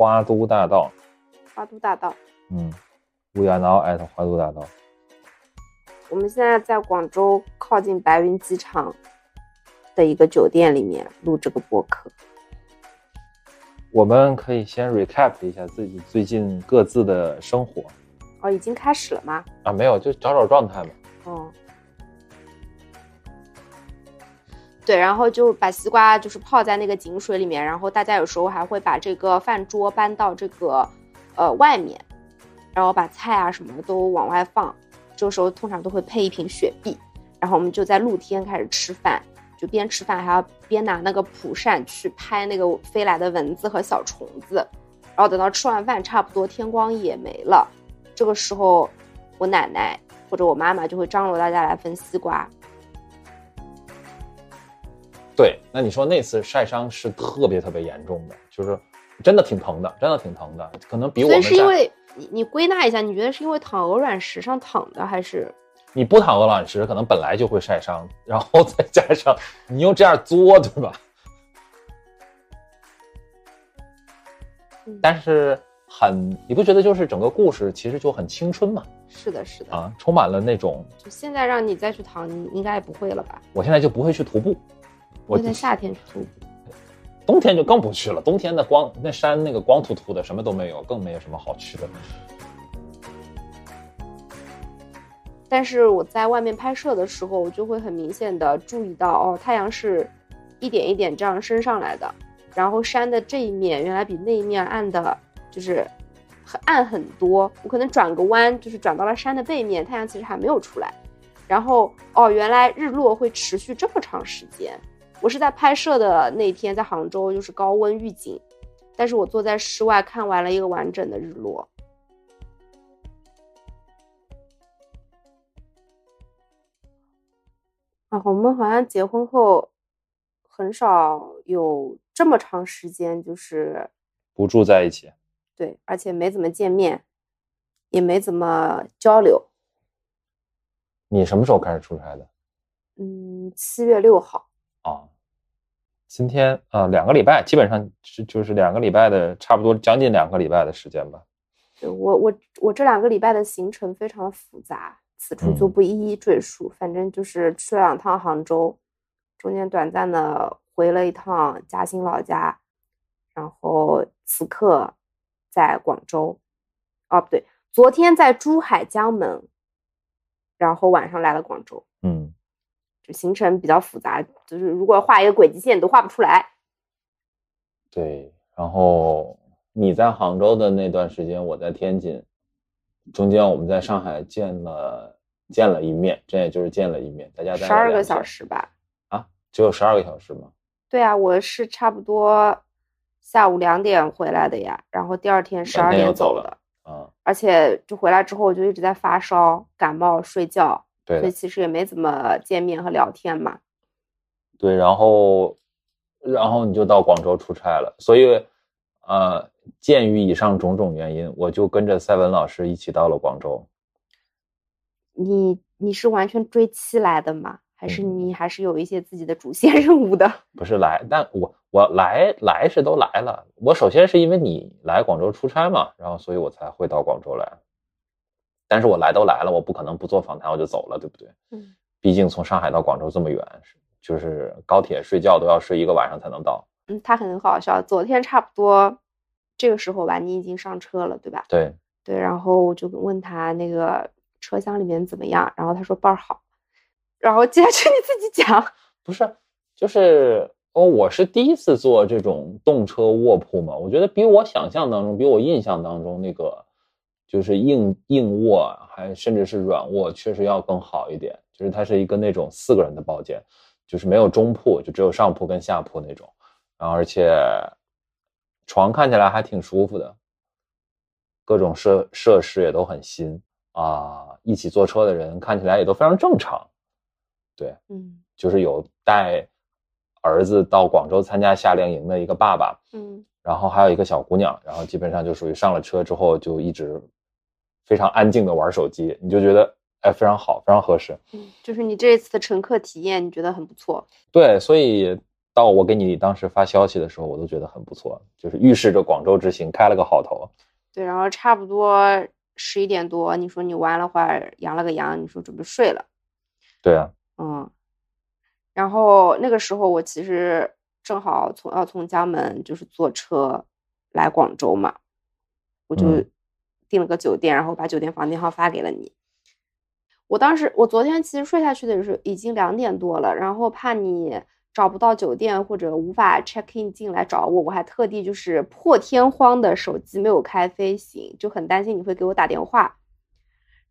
花都大道。花都大道。嗯，We are now at 花都大道。我们现在在广州靠近白云机场的一个酒店里面录这个播客。我们可以先 recap 一下自己最近各自的生活。哦，已经开始了吗？啊，没有，就找找状态嘛。哦。对，然后就把西瓜就是泡在那个井水里面，然后大家有时候还会把这个饭桌搬到这个呃外面，然后把菜啊什么的都往外放。这个时候通常都会配一瓶雪碧，然后我们就在露天开始吃饭，就边吃饭还要边拿那个蒲扇去拍那个飞来的蚊子和小虫子，然后等到吃完饭差不多天光也没了，这个时候我奶奶或者我妈妈就会张罗大家来分西瓜。对，那你说那次晒伤是特别特别严重的，就是真的挺疼的，真的挺疼的，可能比我们。是因为你你归纳一下，你觉得是因为躺鹅卵石上躺的，还是你不躺鹅卵石可能本来就会晒伤，然后再加上你又这样作，对吧？但是很，你不觉得就是整个故事其实就很青春嘛？是的，是的啊，充满了那种。就现在让你再去躺，你应该也不会了吧？我现在就不会去徒步。我在夏天去徒步，冬天就更不去了。冬天的光，那山那个光秃秃的，什么都没有，更没有什么好去的。但是我在外面拍摄的时候，我就会很明显的注意到，哦，太阳是一点一点这样升上来的，然后山的这一面原来比那一面暗的，就是很暗很多。我可能转个弯，就是转到了山的背面，太阳其实还没有出来。然后，哦，原来日落会持续这么长时间。我是在拍摄的那天，在杭州就是高温预警，但是我坐在室外看完了一个完整的日落。啊，我们好像结婚后很少有这么长时间就是不住在一起，对，而且没怎么见面，也没怎么交流。你什么时候开始出差的？嗯，七月六号。啊，今天啊，两个礼拜，基本上是就是两个礼拜的，差不多将近两个礼拜的时间吧。对我我我这两个礼拜的行程非常的复杂，此处就不一一赘述。反正就是去了两趟杭州，中间短暂的回了一趟嘉兴老家，然后此刻在广州。哦，不对，昨天在珠海江门，然后晚上来了广州。嗯。行程比较复杂，就是如果画一个轨迹线你都画不出来。对，然后你在杭州的那段时间，我在天津，中间我们在上海见了见了一面，这也就是见了一面，大家十二个小时吧？啊，只有十二个小时吗？对啊，我是差不多下午两点回来的呀，然后第二天十二点走的。嗯，而且就回来之后，我就一直在发烧、感冒、睡觉。所以其实也没怎么见面和聊天嘛。对，然后，然后你就到广州出差了。所以，呃，鉴于以上种种原因，我就跟着赛文老师一起到了广州。你你是完全追期来的吗？还是你还是有一些自己的主 线任务的？不是来，但我我来来是都来了。我首先是因为你来广州出差嘛，然后所以我才会到广州来。但是我来都来了，我不可能不做访谈我就走了，对不对？嗯，毕竟从上海到广州这么远，就是高铁睡觉都要睡一个晚上才能到。嗯，他很好笑。昨天差不多这个时候吧，你已经上车了，对吧？对对。然后我就问他那个车厢里面怎么样，然后他说倍儿好。然后接下去 你自己讲。不是，就是哦，我是第一次坐这种动车卧铺嘛，我觉得比我想象当中，比我印象当中那个。就是硬硬卧，还甚至是软卧，确实要更好一点。就是它是一个那种四个人的包间，就是没有中铺，就只有上铺跟下铺那种。然后而且床看起来还挺舒服的，各种设设施也都很新啊。一起坐车的人看起来也都非常正常。对，嗯，就是有带儿子到广州参加夏令营的一个爸爸，嗯，然后还有一个小姑娘，然后基本上就属于上了车之后就一直。非常安静的玩手机，你就觉得哎非常好，非常合适。嗯，就是你这一次的乘客体验，你觉得很不错。对，所以到我给你当时发消息的时候，我都觉得很不错，就是预示着广州之行开了个好头。对，然后差不多十一点多，你说你玩了会儿，养了个羊，你说准备睡了。对啊，嗯，然后那个时候我其实正好从要从江门就是坐车来广州嘛，我就嗯订了个酒店，然后把酒店房间号发给了你。我当时我昨天其实睡下去的时候已经两点多了，然后怕你找不到酒店或者无法 check in 进来找我，我还特地就是破天荒的手机没有开飞行，就很担心你会给我打电话。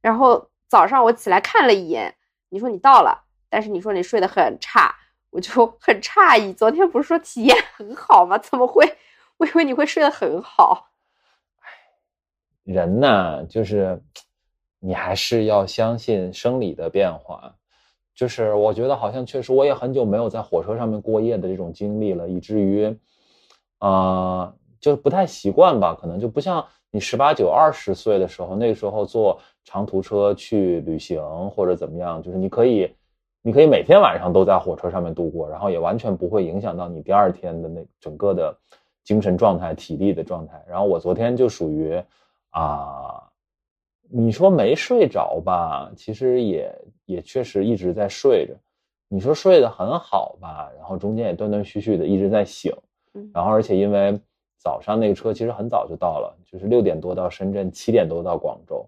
然后早上我起来看了一眼，你说你到了，但是你说你睡得很差，我就很诧异。昨天不是说体验很好吗？怎么会？我以为你会睡得很好。人呢，就是你还是要相信生理的变化。就是我觉得好像确实，我也很久没有在火车上面过夜的这种经历了，以至于，啊，就不太习惯吧。可能就不像你十八九、二十岁的时候，那个时候坐长途车去旅行或者怎么样，就是你可以，你可以每天晚上都在火车上面度过，然后也完全不会影响到你第二天的那整个的精神状态、体力的状态。然后我昨天就属于。啊，你说没睡着吧？其实也也确实一直在睡着。你说睡得很好吧？然后中间也断断续续的一直在醒。嗯然后而且因为早上那个车其实很早就到了，就是六点多到深圳，七点多到广州。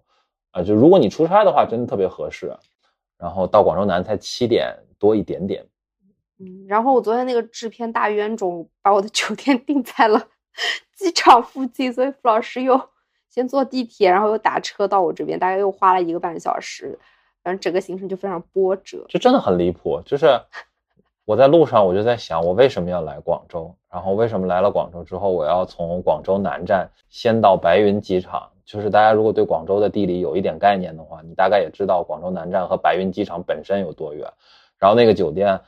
啊，就如果你出差的话，真的特别合适。然后到广州南才七点多一点点。嗯，然后我昨天那个制片大冤种把我的酒店 定在了机场附近，所以付老师又。先坐地铁，然后又打车到我这边，大概又花了一个半小时，反正整个行程就非常波折。这真的很离谱，就是 我在路上我就在想，我为什么要来广州？然后为什么来了广州之后，我要从广州南站先到白云机场？就是大家如果对广州的地理有一点概念的话，你大概也知道广州南站和白云机场本身有多远。然后那个酒店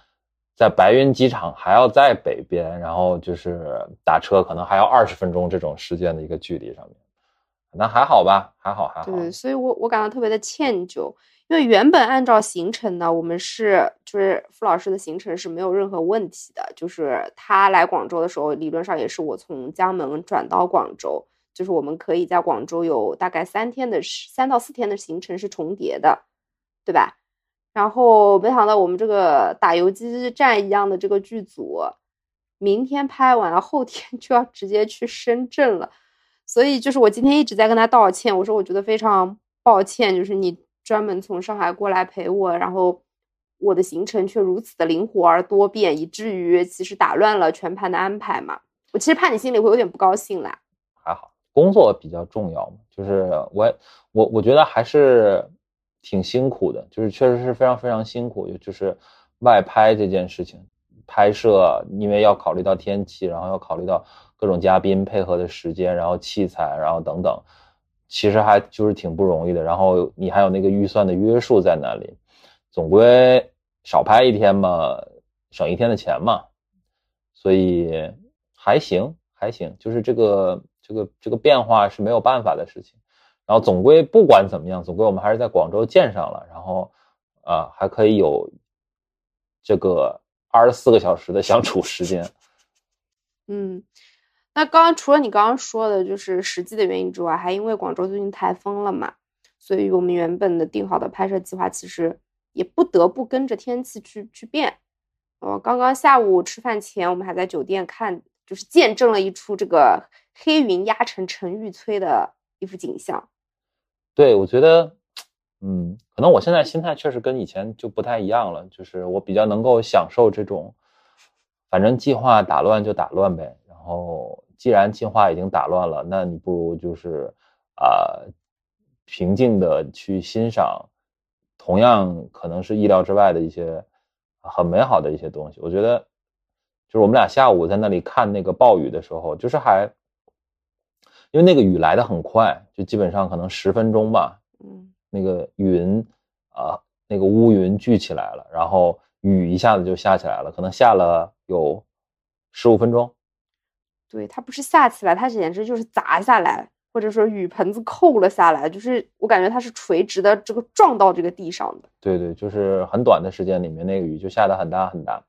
在白云机场还要在北边，然后就是打车可能还要二十分钟这种时间的一个距离上面。那还好吧，还好还好。对，所以我我感到特别的歉疚，因为原本按照行程呢，我们是就是付老师的行程是没有任何问题的，就是他来广州的时候，理论上也是我从江门转到广州，就是我们可以在广州有大概三天的三到四天的行程是重叠的，对吧？然后没想到我们这个打游击战一样的这个剧组，明天拍完了，后天 就要直接去深圳了。所以就是我今天一直在跟他道歉，我说我觉得非常抱歉，就是你专门从上海过来陪我，然后我的行程却如此的灵活而多变，以至于其实打乱了全盘的安排嘛。我其实怕你心里会有点不高兴啦。还好，工作比较重要嘛，就是我我我觉得还是挺辛苦的，就是确实是非常非常辛苦，就是外拍这件事情，拍摄因为要考虑到天气，然后要考虑到。各种嘉宾配合的时间，然后器材，然后等等，其实还就是挺不容易的。然后你还有那个预算的约束在那里，总归少拍一天嘛，省一天的钱嘛，所以还行还行。就是这个这个这个变化是没有办法的事情。然后总归不管怎么样，总归我们还是在广州见上了，然后啊还可以有这个二十四个小时的相处时间。嗯。那刚刚除了你刚刚说的，就是实际的原因之外，还因为广州最近台风了嘛，所以我们原本的定好的拍摄计划其实也不得不跟着天气去去变。呃，刚刚下午吃饭前，我们还在酒店看，就是见证了一出这个黑云压城城欲摧的一幅景象。对，我觉得，嗯，可能我现在心态确实跟以前就不太一样了，就是我比较能够享受这种，反正计划打乱就打乱呗，然后。既然计划已经打乱了，那你不如就是啊、呃，平静的去欣赏，同样可能是意料之外的一些很美好的一些东西。我觉得，就是我们俩下午在那里看那个暴雨的时候，就是还，因为那个雨来的很快，就基本上可能十分钟吧，嗯，那个云啊、呃，那个乌云聚起来了，然后雨一下子就下起来了，可能下了有十五分钟。对，它不是下起来，它简直就是砸下来，或者说雨盆子扣了下来，就是我感觉它是垂直的，这个撞到这个地上的。对对，就是很短的时间里面，那个雨就下得很大很大。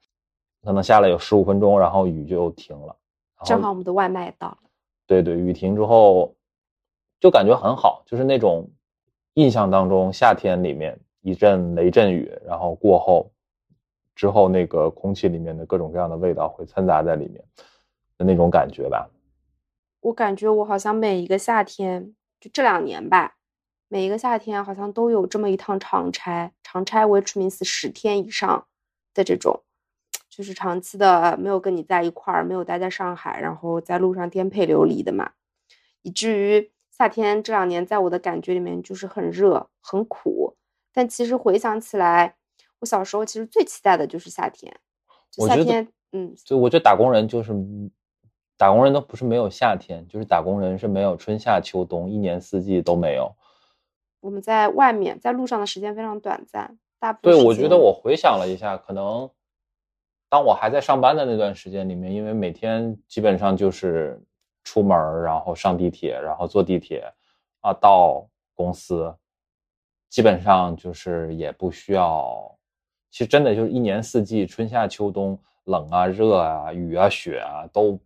可能下了有十五分钟，然后雨就停了。正好我们的外卖到了。对对，雨停之后就感觉很好，就是那种印象当中夏天里面一阵雷阵雨，然后过后之后那个空气里面的各种各样的味道会掺杂在里面的那种感觉吧。我感觉我好像每一个夏天，就这两年吧，每一个夏天好像都有这么一趟长差，长差 which means 十天以上的这种。就是长期的没有跟你在一块儿，没有待在上海，然后在路上颠沛流离的嘛，以至于夏天这两年在我的感觉里面就是很热很苦。但其实回想起来，我小时候其实最期待的就是夏天。夏天，嗯，就我觉得打工人就是打工人都不是没有夏天，就是打工人是没有春夏秋冬，一年四季都没有。我们在外面在路上的时间非常短暂，大部分对，我觉得我回想了一下，可能。当我还在上班的那段时间里面，因为每天基本上就是出门，然后上地铁，然后坐地铁，啊，到公司，基本上就是也不需要。其实真的就是一年四季，春夏秋冬，冷啊、热啊、雨啊、雪啊，都，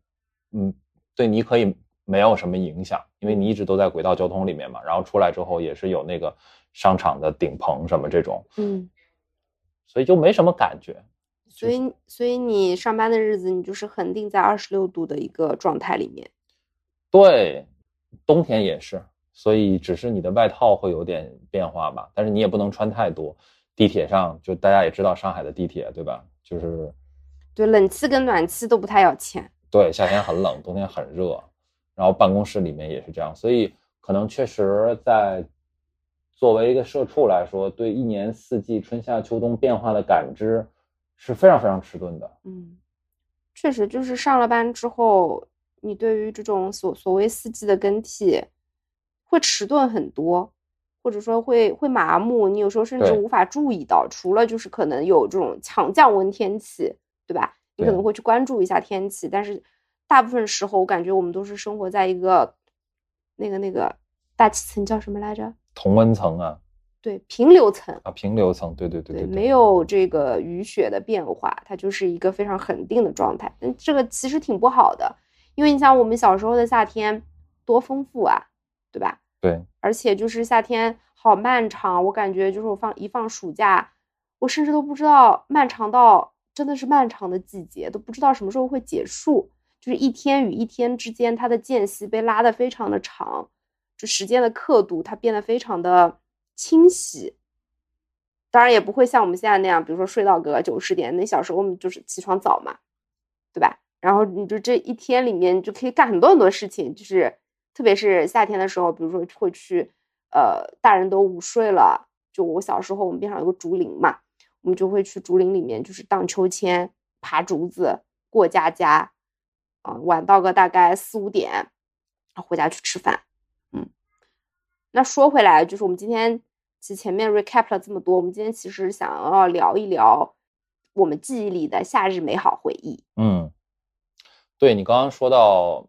嗯，对你可以没有什么影响，因为你一直都在轨道交通里面嘛。然后出来之后也是有那个商场的顶棚什么这种，嗯，所以就没什么感觉。所以，所以你上班的日子，你就是恒定在二十六度的一个状态里面。对，冬天也是，所以只是你的外套会有点变化吧，但是你也不能穿太多。地铁上，就大家也知道上海的地铁，对吧？就是，对，冷气跟暖气都不太要钱。对，夏天很冷，冬天很热，然后办公室里面也是这样，所以可能确实在作为一个社畜来说，对一年四季春夏秋冬变化的感知。是非常非常迟钝的，嗯，确实就是上了班之后，你对于这种所所谓四季的更替，会迟钝很多，或者说会会麻木，你有时候甚至无法注意到，除了就是可能有这种强降温天气，对吧？你可能会去关注一下天气，但是大部分时候我感觉我们都是生活在一个那个那个大气层叫什么来着？同温层啊。对平流层啊，平流层，对对对对，没有这个雨雪的变化，它就是一个非常恒定的状态。嗯，这个其实挺不好的，因为你想我们小时候的夏天多丰富啊，对吧？对，而且就是夏天好漫长，我感觉就是我放一放暑假，我甚至都不知道漫长到真的是漫长的季节，都不知道什么时候会结束。就是一天与一天之间，它的间隙被拉得非常的长，就时间的刻度它变得非常的。清晰，当然也不会像我们现在那样，比如说睡到个九十点。那小时候我们就是起床早嘛，对吧？然后你就这一天里面就可以干很多很多事情，就是特别是夏天的时候，比如说会去，呃，大人都午睡了，就我小时候我们边上有个竹林嘛，我们就会去竹林里面就是荡秋千、爬竹子、过家家，啊，玩到个大概四五点，回家去吃饭。嗯那说回来，就是我们今天其实前面 recap 了这么多，我们今天其实想要聊一聊我们记忆里的夏日美好回忆。嗯，对你刚刚说到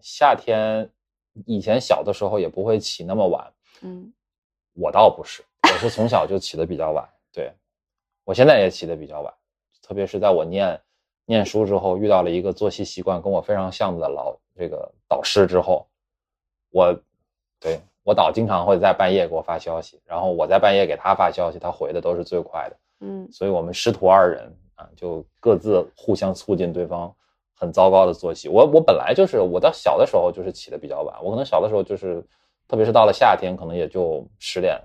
夏天，以前小的时候也不会起那么晚。嗯，我倒不是，我是从小就起的比较晚。对，我现在也起得比较晚，特别是在我念念书之后，遇到了一个作息习惯跟我非常像的老这个导师之后，我对。我导经常会在半夜给我发消息，然后我在半夜给他发消息，他回的都是最快的。嗯，所以我们师徒二人啊，就各自互相促进对方很糟糕的作息。我我本来就是我到小的时候就是起得比较晚，我可能小的时候就是，特别是到了夏天，可能也就十点、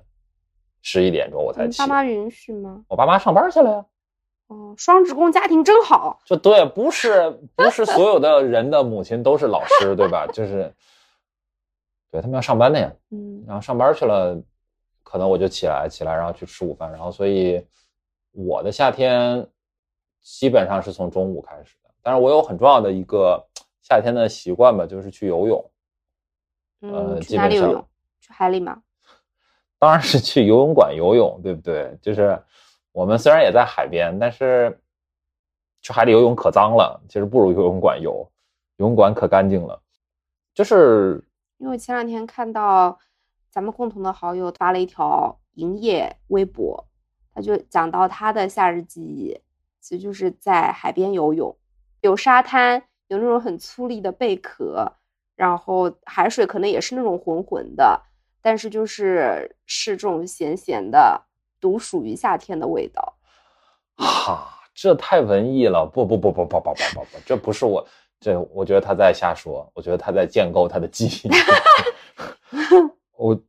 十一点钟我才起。爸妈允许吗？我爸妈上班去了呀。哦，双职工家庭真好。就对，不是不是所有的人的母亲都是老师，对吧？就是。对他们要上班的呀，嗯，然后上班去了，可能我就起来起来，然后去吃午饭，然后所以我的夏天基本上是从中午开始的。但是我有很重要的一个夏天的习惯吧，就是去游泳。嗯，去哪里游泳？去海里吗？当然是去游泳馆游泳，对不对？就是我们虽然也在海边，但是去海里游泳可脏了，其实不如游泳馆游，游泳馆可干净了，就是。因为前两天看到咱们共同的好友发了一条营业微博，他就讲到他的夏日记忆，其实就是在海边游泳，有沙滩，有那种很粗粝的贝壳，然后海水可能也是那种浑浑的，但是就是是这种咸咸的，独属于夏天的味道。哈，这太文艺了！不不不不不不不不不，这不是我，这我觉得他在瞎说，我觉得他在建构他的记忆。我，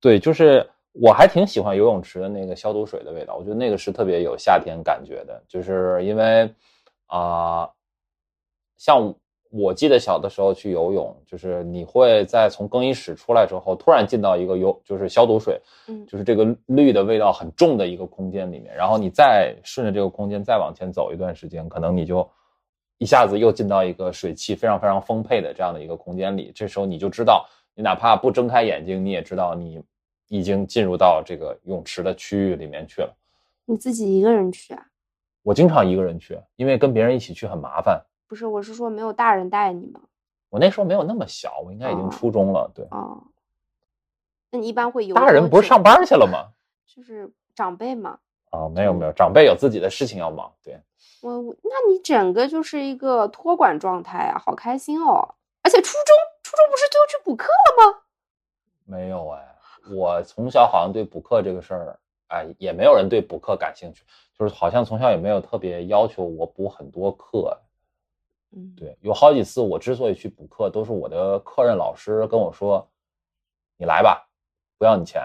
对，就是我还挺喜欢游泳池的那个消毒水的味道，我觉得那个是特别有夏天感觉的，就是因为啊，像我记得小的时候去游泳，就是你会在从更衣室出来之后，突然进到一个游就是消毒水，嗯就是这个氯的味道很重的一个空间里面，然后你再顺着这个空间再往前走一段时间，可能你就一下子又进到一个水汽非常非常丰沛的这样的一个空间里，这时候你就知道，你哪怕不睁开眼睛，你也知道你已经进入到这个泳池的区域里面去了。你自己一个人去啊？我经常一个人去，因为跟别人一起去很麻烦。不是，我是说没有大人带你吗？我那时候没有那么小，我应该已经哦初中了。对，哦，那你一般会有大人不是上班去了吗？就是长辈嘛。啊，没有没有，长辈有自己的事情要忙。对，我我那你整个就是一个托管状态啊，好开心哦！而且初中初中不是就去补课了吗？没有哎，我从小好像对补课这个事儿，哎，也没有人对补课感兴趣，就是好像从小也没有特别要求我补很多课。嗯，对，有好几次我之所以去补课，都是我的课任老师跟我说：“你来吧，不要你钱。”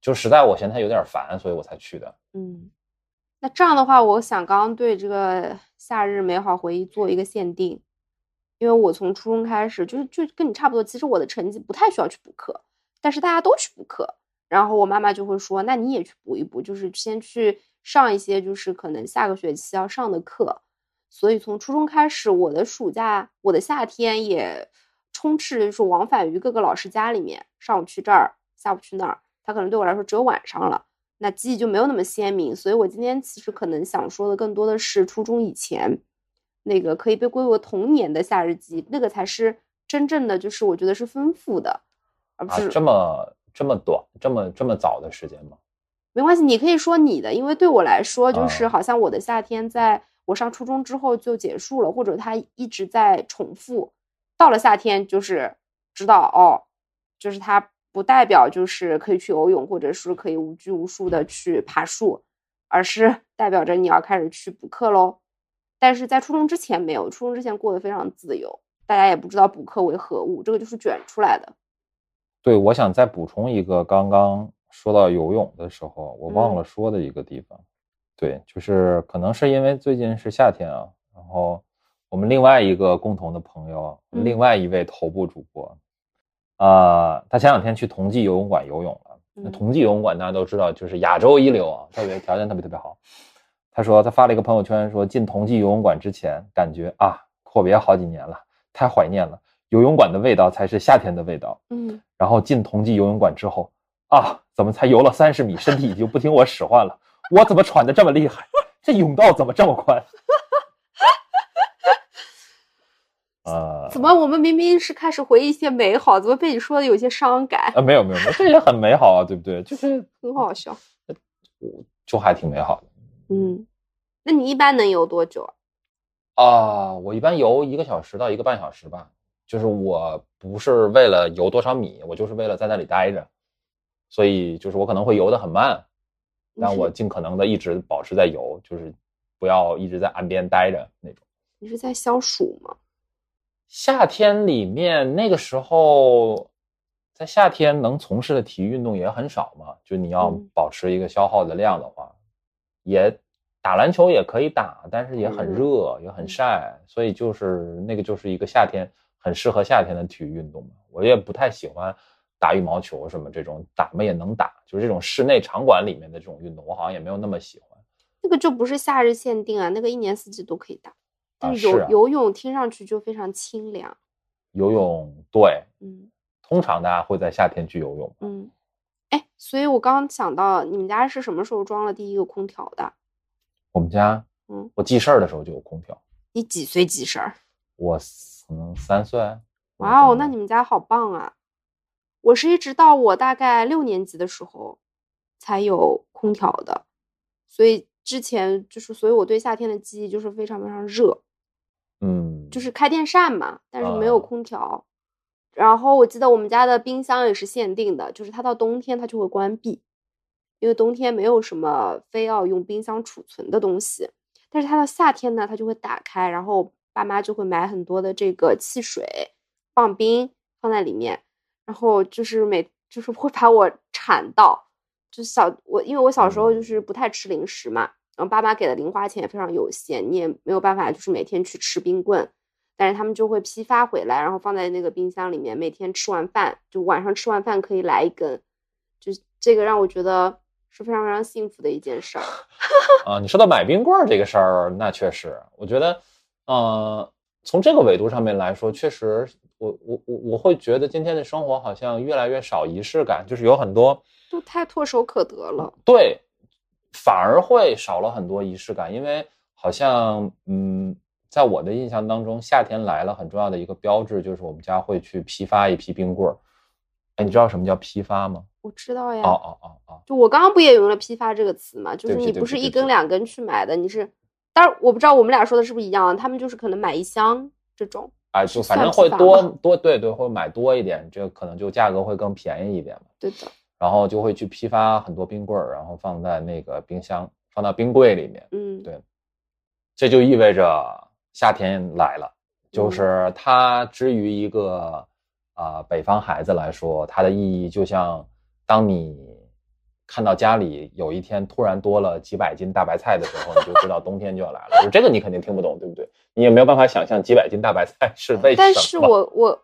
就实在我嫌他有点烦，所以我才去的。嗯，那这样的话，我想刚刚对这个夏日美好回忆做一个限定，因为我从初中开始，就是就跟你差不多，其实我的成绩不太需要去补课，但是大家都去补课，然后我妈妈就会说，那你也去补一补，就是先去上一些就是可能下个学期要上的课，所以从初中开始，我的暑假、我的夏天也充斥着就是往返于各个老师家里面，上午去这儿，下午去那儿，他可能对我来说只有晚上了。那记忆就没有那么鲜明，所以我今天其实可能想说的更多的是初中以前那个可以被归为童年的夏日记忆，那个才是真正的，就是我觉得是丰富的，而不啊是、，这么这么短，这么这么早的时间吗？没关系，你可以说你的，因为对我来说，就是啊好像我的夏天在我上初中之后就结束了，或者它一直在重复，到了夏天就是知道哦，就是它不代表就是可以去游泳，或者是可以无拘无束的去爬树，而是 代表着你要开始去补课喽。但是在初中之前没有，初中之前过得非常自由，大家也不知道补课为何物，这个就是卷出来的。对，我想再补充一个，刚刚说到游泳的时候，我忘嗯了说的一个地方。对，就是可能是因为最近是夏天啊，然后我们另外一个共同的朋友，嗯另外一位头部主播，啊、他前两天去同济游泳馆游泳了。那嗯同济游泳馆大家都知道，就是亚洲一流啊，特别条件特别特别好。他说他发了一个朋友圈，说进同济游泳馆之前，感觉啊阔别好几年了，太怀念了，游泳馆的味道才是夏天的味道。嗯，然后进同济游泳馆之后，啊，怎么才游了三十米，身体已经不听我使唤了？我怎么喘的这么厉害？这甬道怎么这么宽？啊，怎么我们明明是开始回忆一些美好，怎么被你说的有些伤感？啊？没有没有没有，这也很美好啊，对不对？就是很好笑。就还挺美好的嗯，那你一般能游多久啊？啊。我一般游一个小时到一个半小时吧，就是我不是为了游多少米，我就是为了在那里待着，所以就是我可能会游得很慢，但我尽可能的一直保持在游，就是不要一直在岸边待着那种。你是在消暑吗？夏天里面那个时候，在夏天能从事的体育运动也很少嘛，就你要嗯保持一个消耗的量的话，也打篮球也可以打，但是也很很热，也很晒，所以就是那个就是一个夏天很适合夏天的体育运动嘛。我也不太喜欢打羽毛球什么这种，打嘛也能打，就是这种室内场馆里面的这种运动，我好像也没有那么喜欢。那个就不是夏日限定啊，那个一年四季都可以打。但啊是游、是啊游泳听上去就非常清凉。游泳对，嗯通常大家会在夏天去游泳。嗯，哎，所以我刚刚想到，你们家是什么时候装了第一个空调的？我们家，嗯，我记事儿的时候就有空调。你几岁记事儿？我可能三岁。哇哦，那你们家好棒啊！我是一直到我大概六年级的时候才有空调的，所以之前就是，所以我对夏天的记忆就是非常非常热，嗯，就是开电扇嘛，但是没有啊空调。然后我记得我们家的冰箱也是限定的，就是它到冬天它就会关闭，因为冬天没有什么非要用冰箱储存的东西。但是它到夏天呢，它就会打开，然后爸妈就会买很多的这个汽水、棒冰放在里面，然后就是每就是会把我馋到。就小我，因为我小时候就是不太吃零食嘛，然后爸妈给的零花钱也非常有限，你也没有办法就是每天去吃冰棍，但是他们就会批发回来，然后放在那个冰箱里面，每天吃完饭就晚上吃完饭可以来一根，就这个让我觉得是非常非常幸福的一件事儿。啊，你说到买冰棍儿这个事儿，那确实，我觉得，呃，从这个维度上面来说，确实，我我我我会觉得今天的生活好像越来越少仪式感，就是有很多都太唾手可得了。对，反而会少了很多仪式感，因为好像，嗯，在我的印象当中，夏天来了很重要的一个标志就是我们家会去批发一批冰棍儿。哎，你知道什么叫批发吗？我知道呀，哦哦哦哦，就我刚刚不也用了“批发”这个词嘛，就是你不是一根两根去买的，你是，当然我不知道我们俩说的是不是一样，他们就是可能买一箱这种。啊，就反正会多多对对，会买多一点，这个可能就价格会更便宜一点嘛。对的，然后就会去批发很多冰棍儿，然后放在那个冰箱，放到冰柜里面。嗯，对这就意味着夏天来了，就嗯是它之于一个啊、北方孩子来说，它的意义就像当你看到家里有一天突然多了几百斤大白菜的时候，你就知道冬天就要来了。就这个你肯定听不懂，对不对？你也没有办法想象几百斤大白菜是为什么。但是我我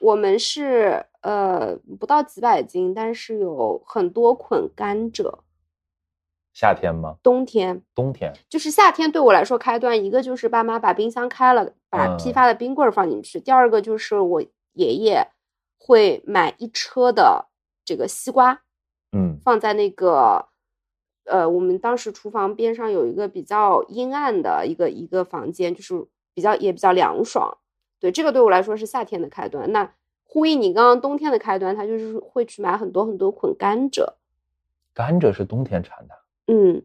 我们是呃不到几百斤，但是有很多捆甘蔗。夏天吗？冬天冬天就是夏天对我来说开端，一个就是爸妈把冰箱开了，把嗯批发的冰棍儿放进去；第二个就是我爷爷会买一车的这个西瓜，嗯放在那个呃，我们当时厨房边上有一个比较阴暗的一个一个房间，就是比较也比较凉爽。对，这个对我来说是夏天的开端。那呼应你刚刚冬天的开端，他就是会去买很多很多捆甘蔗。甘蔗是冬天产的。嗯，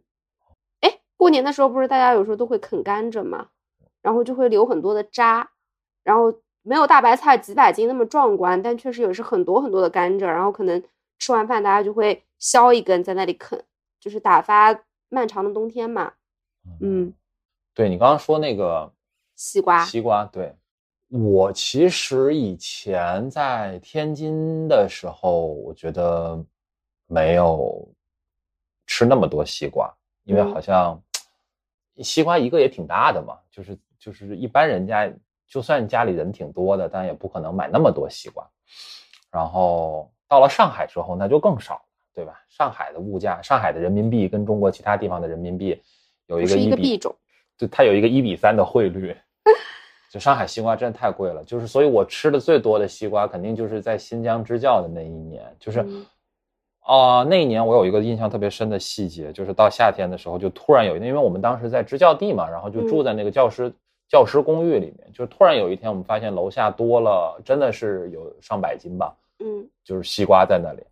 哎，过年的时候不是大家有时候都会啃甘蔗嘛，然后就会留很多的渣，然后没有大白菜几百斤那么壮观，但确实也是很多很多的甘蔗，然后可能吃完饭大家就会削一根在那里啃，就是打发漫长的冬天嘛。嗯，对你刚刚说那个西瓜，西瓜，对我其实以前在天津的时候，我觉得没有吃那么多西瓜，因为嗯好像西瓜一个也挺大的嘛，就是就是一般人家就算家里人挺多的，但也不可能买那么多西瓜。然后到了上海之后，那就更少了，对吧？上海的物价，上海的人民币跟中国其他地方的人民币有一个一比个币种。对，它有一个一比三的汇率。就上海西瓜真的太贵了，就是所以我吃的最多的西瓜肯定就是在新疆支教的那一年，就是嗯啊、那一年我有一个印象特别深的细节，就是到夏天的时候，就突然有一天，因为我们当时在支教地嘛，然后就住嗯在那个教师、教师公寓里面，就突然有一天我们发现楼下多了，真的是有上百斤吧，嗯，就是西瓜在那里，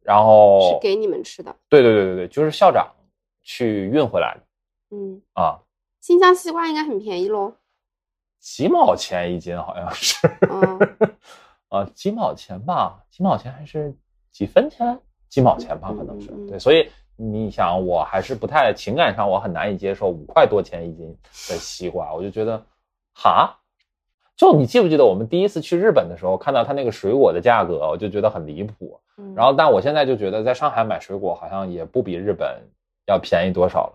然后是给你们吃的。对对对对对，就是校长去运回来的嗯，啊，新疆西瓜应该很便宜喽。几毛钱一斤好像是。嗯 啊，几毛钱吧，几毛钱还是几分钱？几毛钱吧，可能是对。所以你想，我还是不太情感上我很难以接受五块多钱一斤的西瓜，我就觉得，哈，就你记不记得我们第一次去日本的时候，看到它那个水果的价格，我就觉得很离谱。嗯，然后，但我现在就觉得在上海买水果好像也不比日本要便宜多少了。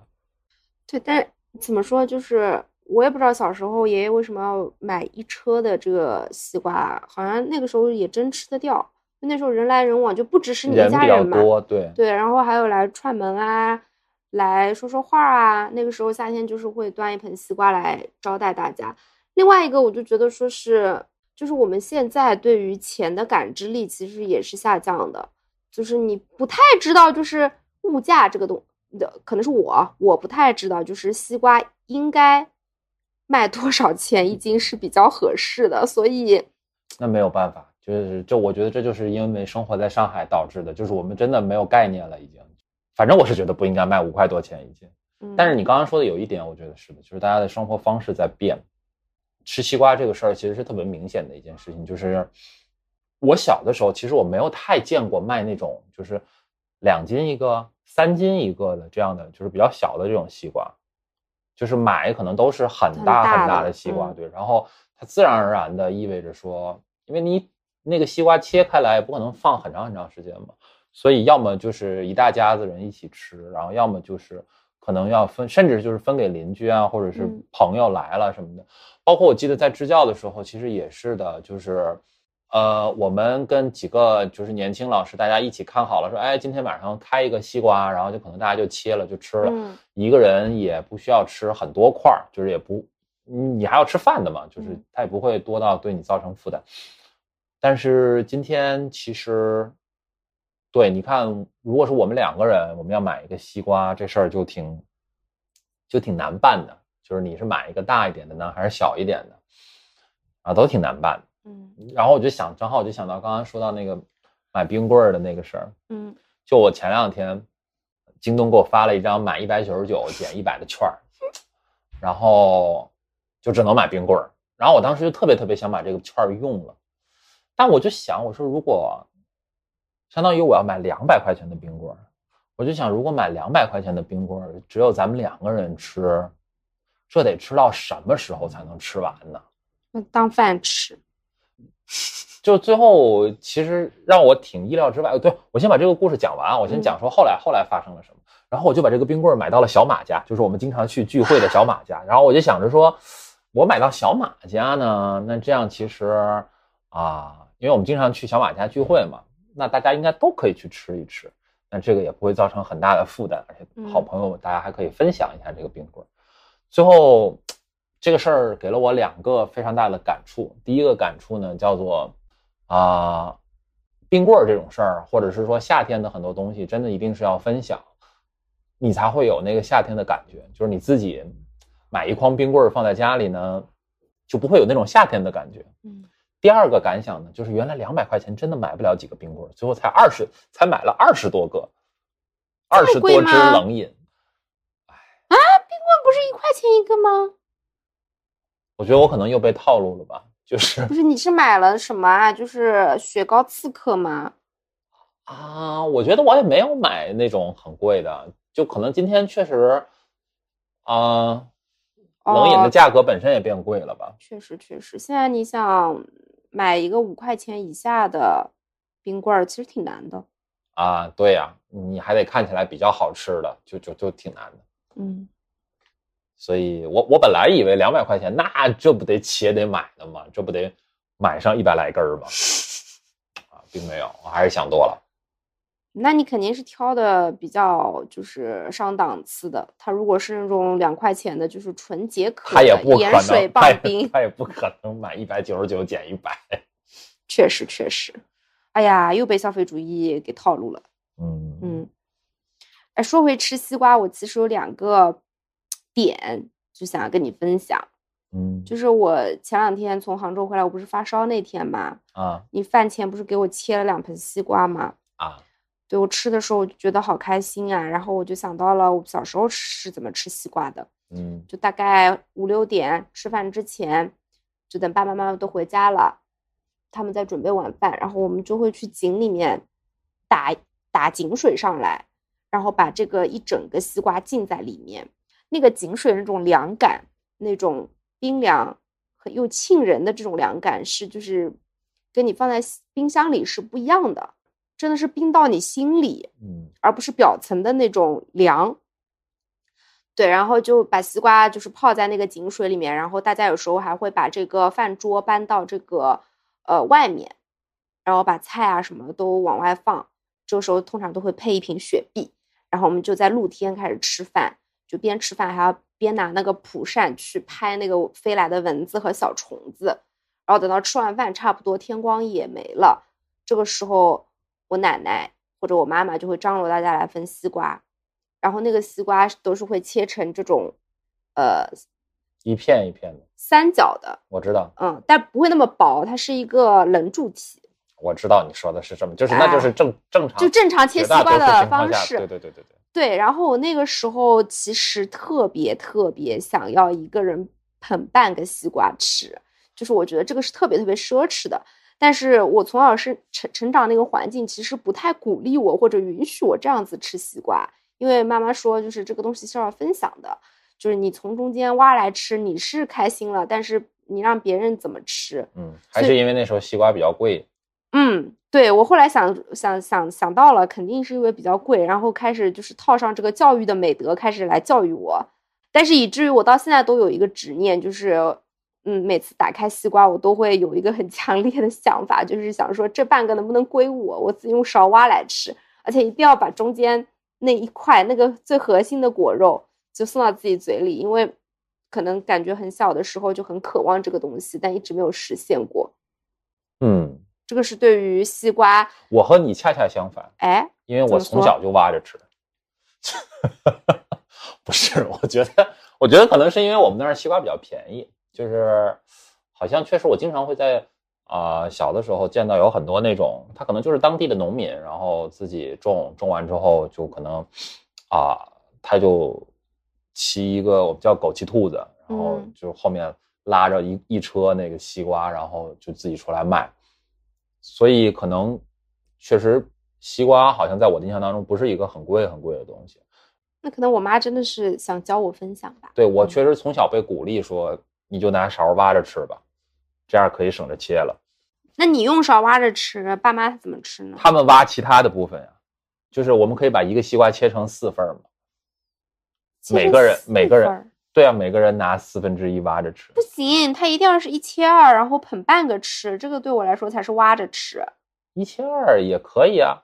对，但是怎么说，就是我也不知道小时候爷爷为什么要买一车的这个西瓜，好像那个时候也真吃得掉，那时候人来人往，就不只是你一人比较家人嘛，多，对，对，然后还有来串门啊，来说说话啊。那个时候夏天就是会端一盆西瓜来招待大家。另外一个，我就觉得说是，就是我们现在对于钱的感知力其实也是下降的，就是你不太知道，就是物价这个东的，可能是我我不太知道，就是西瓜应该卖多少钱一斤是比较合适的，所以那没有办法，就是就我觉得这就是因为生活在上海导致的，就是我们真的没有概念了，已经。反正我是觉得不应该卖五块多钱一斤。嗯但是你刚刚说的有一点，我觉得是的，就是大家的生活方式在变。吃西瓜这个事儿其实是特别明显的一件事情，就是我小的时候，其实我没有太见过卖那种就是两斤一个、三斤一个的这样的，就是比较小的这种西瓜，就是买可能都是很大很大的的西瓜，嗯。对，然后它自然而然的意味着说，因为你那个西瓜切开来不可能放很长很长时间嘛，所以要么就是一大家子人一起吃，然后要么就是可能要分，甚至就是分给邻居啊，或者是嗯朋友来了什么的。包括我记得在支教的时候，其实也是的，就是呃，我们跟几个就是年轻老师，大家一起看好了，说，哎，今天晚上开一个西瓜，然后就可能大家就切了就吃了，嗯一个人也不需要吃很多块儿，就是也不，你还要吃饭的嘛，就是嗯它也不会多到对你造成负担。但是今天其实，对，你看，如果是我们两个人，我们要买一个西瓜，这事儿就挺就挺难办的。就是你是买一个大一点的呢，还是小一点的，啊，都挺难办的。嗯然后我就想，正好我就想到刚刚说到那个买冰棍儿的那个事儿，嗯就我前两天，京东给我发了一张满一百九十九减一百的券儿，然后就只能买冰棍儿。然后我当时就特别特别想把这个券儿用了，但我就想，我说如果相当于我要买两百块钱的冰棍儿，我就想，如果买两百块钱的冰棍儿，只有咱们两个人吃，这得吃到什么时候才能吃完呢？那当饭吃。就最后其实让我挺意料之外。对我先把这个故事讲完啊，我先讲说后来后来发生了什么。然后我就把这个冰棍儿买到了小马家，就是我们经常去聚会的小马家。然后我就想着说，我买到小马家呢，那这样其实啊，因为我们经常去小马家聚会嘛，那大家应该都可以去吃一吃，那这个也不会造成很大的负担，而且好朋友们大家还可以分享一下这个冰棍儿。最后这个事儿给了我两个非常大的感触。第一个感触呢，叫做啊、冰棍儿这种事儿，或者是说夏天的很多东西，真的一定是要分享，你才会有那个夏天的感觉。就是你自己买一筐冰棍儿放在家里呢，就不会有那种夏天的感觉。嗯第二个感想呢，就是原来两百块钱真的买不了几个冰棍，最后才二十，才买了二十多个，二十多支冷饮。啊，冰棍。不是一块钱一个吗？我觉得我可能又被套路了吧，就是不是，你是买了什么啊？就是雪糕刺客吗？啊，我觉得我也没有买那种很贵的，就可能今天确实，啊，冷饮的哦价格本身也变贵了吧？确实确实，现在你想买一个五块钱以下的冰棍儿，其实挺难的。啊，对呀、你还得看起来比较好吃的，就就就挺难的。嗯，所以我我本来以为两百块钱，那这不得且得买的吗？这不得买上一百来根儿吗？啊，并没有，我还是想多了。那你肯定是挑的比较就是上档次的。它如果是那种两块钱的，就是纯解渴的盐水棒冰，他也不可能满一百九十九减一百。确实确实。哎呀，又被消费主义给套路了。嗯嗯，哎，说回吃西瓜，我其实有两个点就想要跟你分享。嗯，就是我前两天从杭州回来，我不是发烧那天嘛，啊你饭前不是给我切了两盆西瓜吗？啊对我吃的时候我就觉得好开心啊，然后我就想到了我小时候是怎么吃西瓜的，嗯。就大概五六点吃饭之前，就等爸爸妈妈都回家了，他们在准备晚饭，然后我们就会去井里面打打井水上来，然后把这个一整个西瓜浸在里面，那个井水那种凉感，那种冰凉和又沁人的这种凉感是就是跟你放在冰箱里是不一样的，真的是冰到你心里。嗯而不是表层的那种凉。对，然后就把西瓜就是泡在那个井水里面，然后大家有时候还会把这个饭桌搬到这个呃外面，然后把菜啊什么都往外放。这个时候通常都会配一瓶雪碧，然后我们就在露天开始吃饭，就边吃饭还要边拿那个蒲扇去拍那个飞来的蚊子和小虫子，然后等到吃完饭差不多天光也没了，这个时候我奶奶或者我妈妈就会张罗大家来分西瓜，然后那个西瓜都是会切成这种呃一片一片的，三角的，我知道，嗯，但不会那么薄，它是一个棱柱体，我知道你说的是什么，就是那就是正正常，就正常切西瓜的方式。对对对对对，对，然后我那个时候其实特别特别想要一个人捧半个西瓜吃，就是我觉得这个是特别特别奢侈的。但是我从小是成成长那个环境，其实不太鼓励我或者允许我这样子吃西瓜，因为妈妈说就是这个东西是要分享的，就是你从中间挖来吃，你是开心了，但是你让别人怎么吃？嗯，还是因为那时候西瓜比较贵。嗯，对我后来想想想想到了，肯定是因为比较贵，然后开始就是套上这个教育的美德，开始来教育我，但是以至于我到现在都有一个执念，就是。嗯，每次打开西瓜，我都会有一个很强烈的想法，就是想说这半个能不能归我，我自己用勺挖来吃，而且一定要把中间那一块那个最核心的果肉就送到自己嘴里，因为可能感觉很小的时候就很渴望这个东西，但一直没有实现过。嗯，这个是对于西瓜，我和你恰恰相反，哎，因为我从小就挖着吃。不是，我觉得，我觉得可能是因为我们那儿西瓜比较便宜。就是，好像确实我经常会在啊小的时候见到有很多那种，他可能就是当地的农民，然后自己种种完之后就可能啊他就骑一个我们叫狗骑兔子，然后就后面拉着一一车那个西瓜，然后就自己出来卖。所以可能确实西瓜好像在我的印象当中不是一个很贵很贵的东西。那可能我妈真的是想教我分享吧。对我确实从小被鼓励说。你就拿勺挖着吃吧，这样可以省着切了。那你用勺挖着吃，爸妈怎么吃呢？他们挖其他的部分呀，就是我们可以把一个西瓜切成四份嘛，每个人每个人对啊，每个人拿四分之一挖着吃。不行，他一定要是一切二，然后捧半个吃，这个对我来说才是挖着吃。一切二也可以啊。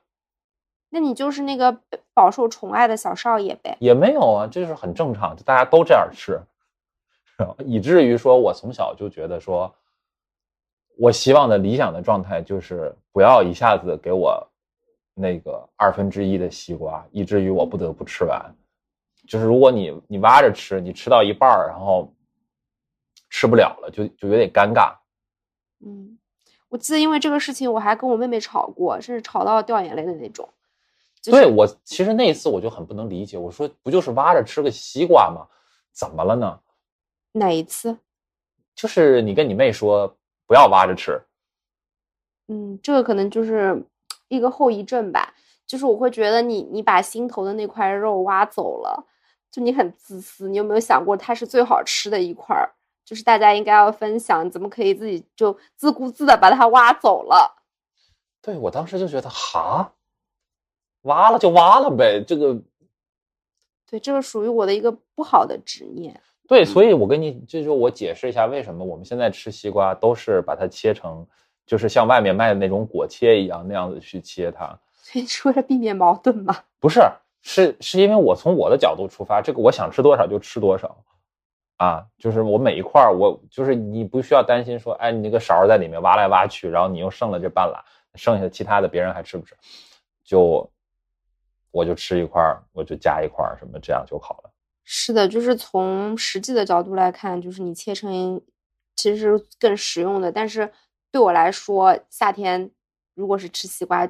那你就是那个饱受宠爱的小少爷呗？也没有啊，这是很正常，就大家都这样吃。以至于说，我从小就觉得说，我希望的理想的状态就是不要一下子给我那个二分之一的西瓜，以至于我不得不吃完。就是如果你你挖着吃，你吃到一半儿，然后吃不了了，就就有点尴尬。嗯，我记得因为这个事情，我还跟我妹妹吵过，甚至吵到掉眼泪的那种。对我其实那一次我就很不能理解，我说不就是挖着吃个西瓜吗？怎么了呢？哪一次？就是你跟你妹说不要挖着吃。嗯，这个可能就是 一个后遗症吧。就是我会觉得你你把心头的那块肉挖走了，就你很自私。你有没有想过它是最好吃的一块儿？就是大家应该要分享，怎么可以自己就自顾自的把它挖走了？对我当时就觉得哈，挖了就挖了呗，这个。对，这个属于我的一个不好的执念。对，所以我跟你，这就我解释一下，为什么我们现在吃西瓜都是把它切成，就是像外面卖的那种果切一样那样子去切它，所以是为了避免矛盾吗？不是，是是因为我从我的角度出发，这个我想吃多少就吃多少，啊，就是我每一块儿，我就是你不需要担心说，哎，你那个勺在里面挖来挖去，然后你又剩了这半拉，剩下其他的别人还吃不吃？就我就吃一块儿，我就加一块儿，什么这样就好了。是的，就是从实际的角度来看，就是你切成，其实是更实用的。但是对我来说，夏天如果是吃西瓜，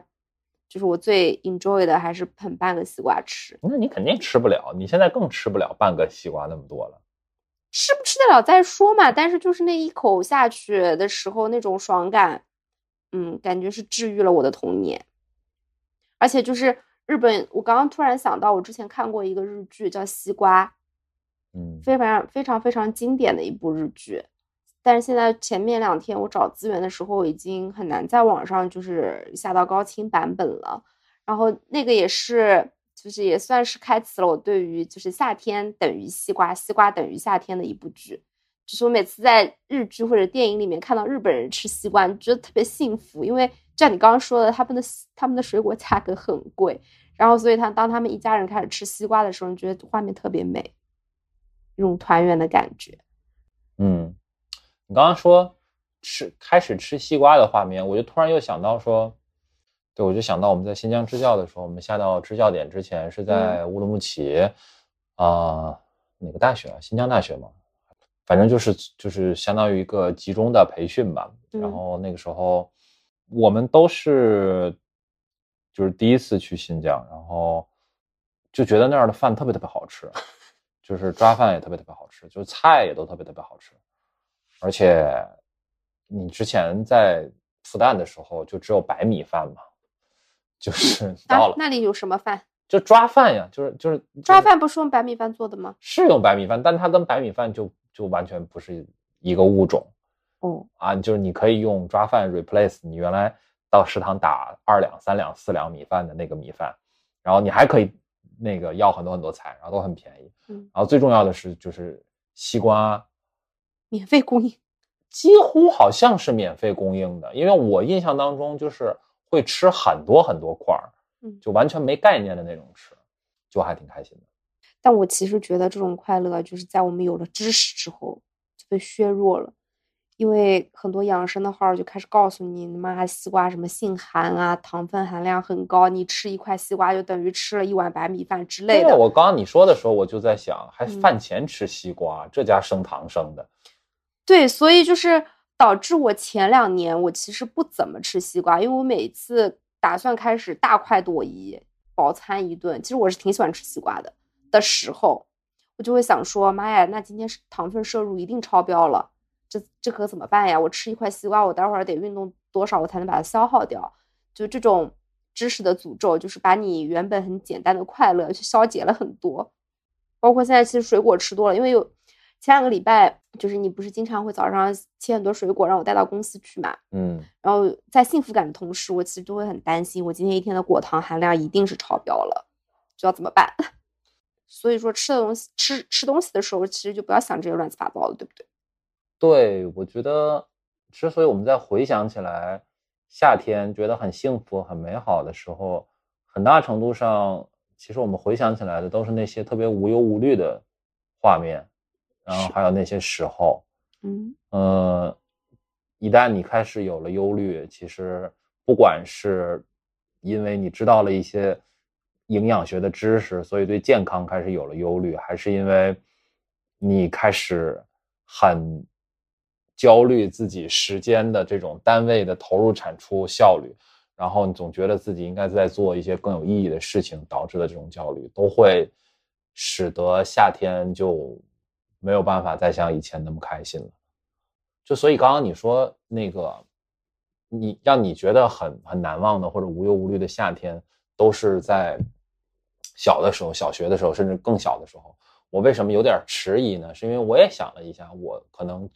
就是我最 enjoy 的还是啃半个西瓜吃。那你肯定吃不了，你现在更吃不了半个西瓜那么多了。吃不吃得了再说嘛。但是就是那一口下去的时候那种爽感，嗯，感觉是治愈了我的童年，而且就是。日本，我刚刚突然想到，我之前看过一个日剧叫《西瓜》，嗯，非常非常非常经典的一部日剧。但是现在前面两天我找资源的时候，已经很难在网上就是下到高清版本了。然后那个也是，就是也算是开启了我对于就是夏天等于西瓜，西瓜等于夏天的一部剧。就是我每次在日剧或者电影里面看到日本人吃西瓜，觉得特别幸福，因为像你刚刚说的，他们的他们的水果价格很贵。然后，所以他当他们一家人开始吃西瓜的时候，你觉得画面特别美，一种团圆的感觉。嗯，你刚刚说吃开始吃西瓜的画面，我就突然又想到说，对我就想到我们在新疆支教的时候，我们下到支教点之前是在乌鲁木齐啊，哪个大学啊？新疆大学嘛，反正就是就是相当于一个集中的培训吧。然后那个时候我们都是。就是第一次去新疆，然后就觉得那儿的饭特别特别好吃，就是抓饭也特别特别好吃，就是菜也都特别特别好吃，而且你之前在复旦的时候就只有白米饭嘛，就是到了那里有什么饭？就抓饭呀，就是就是抓饭不是用白米饭做的吗？是用白米饭，但它跟白米饭就就完全不是一个物种。哦，啊，就是你可以用抓饭 replace 你原来到食堂打二两、三两、四两米饭的那个米饭，然后你还可以那个要很多很多菜，然后都很便宜。嗯，然后最重要的是就是西瓜 免费供应，几乎好像是免费供应的，因为我印象当中就是会吃很多很多块儿，嗯就完全没概念的那种吃，就还挺开心的。但我其实觉得这种快乐就是在我们有了知识之后就被削弱了，因为很多养生的号就开始告诉你，妈西瓜什么性寒啊，糖分含量很高，你吃一块西瓜就等于吃了一碗白米饭之类对，的。我刚刚你说的时候，我就在想，还嗯饭前吃西瓜，这家升糖升的。对，所以就是导致我前两年我其实不怎么吃西瓜，因为我每次打算开始大快朵颐饱餐一顿，其实我是挺喜欢吃西瓜的的时候，我就会想说，妈呀，那今天是糖分摄入一定超标了，这这可怎么办呀？我吃一块西瓜，我待会儿得运动多少我才能把它消耗掉？就这种知识的诅咒，就是把你原本很简单的快乐去消解了很多。包括现在其实水果吃多了，因为有前两个礼拜，就是你不是经常会早上切很多水果让我带到公司去嘛，嗯，然后在幸福感的同时，我其实就会很担心，我今天一天的果糖含量一定是超标了，就要怎么办？所以说吃的东西吃吃东西的时候，其实就不要想这些乱七八糟的，对不对？对，我觉得之所以我们在回想起来夏天觉得很幸福、很美好的时候，很大程度上，其实我们回想起来的都是那些特别无忧无虑的画面，然后还有那些时候。嗯呃，一旦你开始有了忧虑，其实不管是因为你知道了一些营养学的知识，所以对健康开始有了忧虑，还是因为你开始很焦虑自己时间的这种单位的投入产出效率，然后你总觉得自己应该在做一些更有意义的事情，导致的这种焦虑，都会使得夏天就没有办法再像以前那么开心了。就所以刚刚你说那个，你让你觉得很很难忘的或者无忧无虑的夏天，都是在小的时候，小学的时候，甚至更小的时候。我为什么有点迟疑呢？是因为我也想了一下，我可能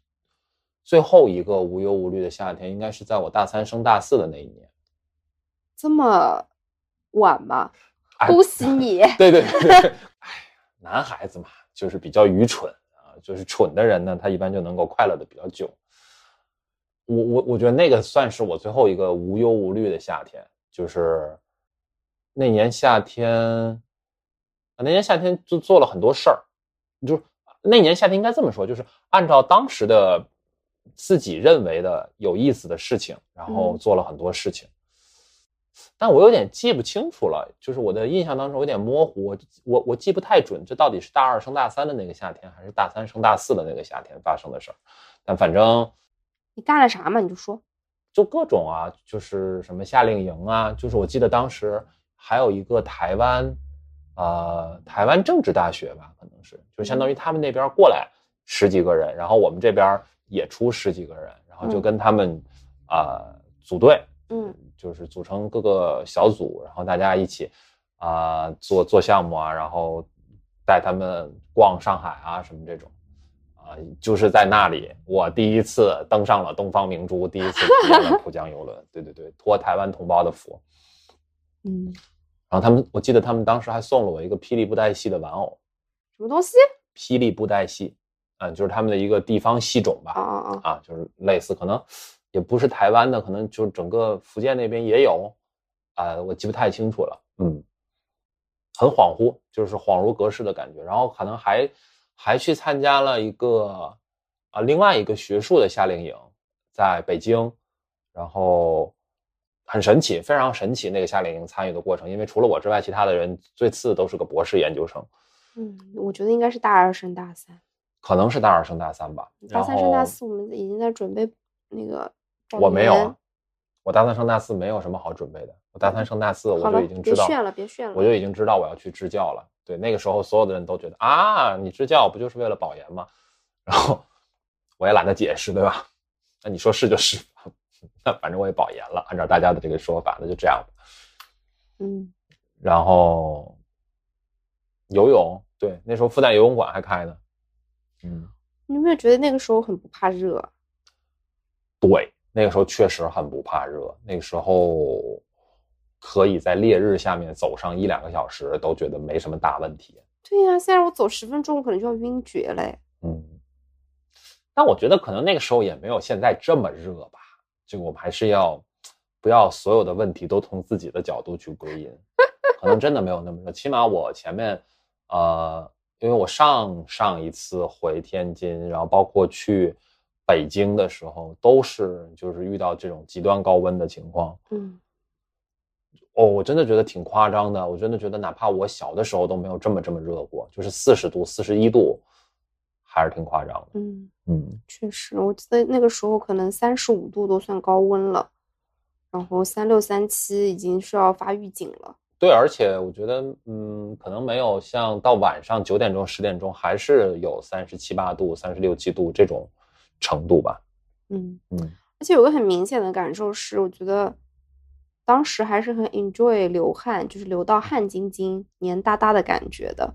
最后一个无忧无虑的夏天，应该是在我大三升大四的那一年。这么晚吗？哎恭喜你！对对对，对哎，男孩子嘛，就是比较愚蠢啊，就是蠢的人呢，他一般就能够快乐的比较久。我我我觉得那个算是我最后一个无忧无虑的夏天，就是那年夏天，啊那年夏天就做了很多事儿，就是那年夏天应该这么说，就是按照当时的自己认为的有意思的事情，然后嗯做了很多事情。但我有点记不清楚了，就是我的印象当中有点模糊，我我我记不太准，这到底是大二升大三的那个夏天，还是大三升大四的那个夏天发生的事儿？但反正你干了啥嘛？你就说。就各种啊，就是什么夏令营啊，就是我记得当时还有一个台湾，呃，台湾政治大学吧，可能是，就相当于他们那边过来十几个人，然后我们这边也出十几个人，然后就嗯。跟他们啊、呃组队，嗯。就是组成各个小组，然后大家一起啊、做做项目啊，然后带他们逛上海啊什么这种啊、就是在那里我第一次登上了东方明珠，第一次 体验了浦江游轮，对对对，托台湾同胞的福。嗯，然后他们，我记得他们当时还送了我一个霹雳布袋戏的玩偶，什么东西？霹雳布袋戏，嗯，就是他们的一个地方戏种吧，啊啊啊！啊，就是类似，可能也不是台湾的，可能就整个福建那边也有，啊、我记不太清楚了，嗯，很恍惚，就是恍如隔世的感觉。然后可能还还去参加了一个啊、另外一个学术的夏令营，在北京，然后很神奇，非常神奇那个夏令营参与的过程，因为除了我之外，其他的人最次都是个博士研究生，嗯，我觉得应该是大二升大三，可能是大二升大三吧。大三升大四我们已经在准备那个报我没有我大三升大四没有什么好准备的，我大三升大四，我，就已经知道，别炫了，别炫了。我就已经知道我要去支教了。对，那个时候所有的人都觉得啊，你支教不就是为了保研吗？然后我也懒得解释，对吧？那你说是就是，那反正我也保研了，按照大家的这个说法，那就这样吧。嗯，然后游泳，对，那时候复旦游泳馆还开呢。嗯，你有没有觉得那个时候很不怕热？对，那个时候确实很不怕热，那个时候可以在烈日下面走上一两个小时，都觉得没什么大问题。对呀、现在我走十分钟，我可能就要晕厥嘞。嗯，但我觉得可能那个时候也没有现在这么热吧。这个我们还是要不要所有的问题都从自己的角度去归因，可能真的没有那么热。起码我前面，呃，因为我上上一次回天津，然后包括去北京的时候，都是就是遇到这种极端高温的情况。嗯，哦，我真的觉得挺夸张的。我真的觉得，哪怕我小的时候都没有这么这么热过，就是四十度、四十一度，还是挺夸张的。嗯，嗯，确实，我记得那个时候可能三十五度都算高温了，然后三六三七已经是要发预警了。对，而且我觉得，嗯，可能没有像到晚上九点钟、十点钟还是有三十七八度、三十六七度这种程度吧。嗯，嗯，而且有个很明显的感受是，我觉得当时还是很 enjoy 流汗，就是流到汗津津、黏哒哒的感觉的，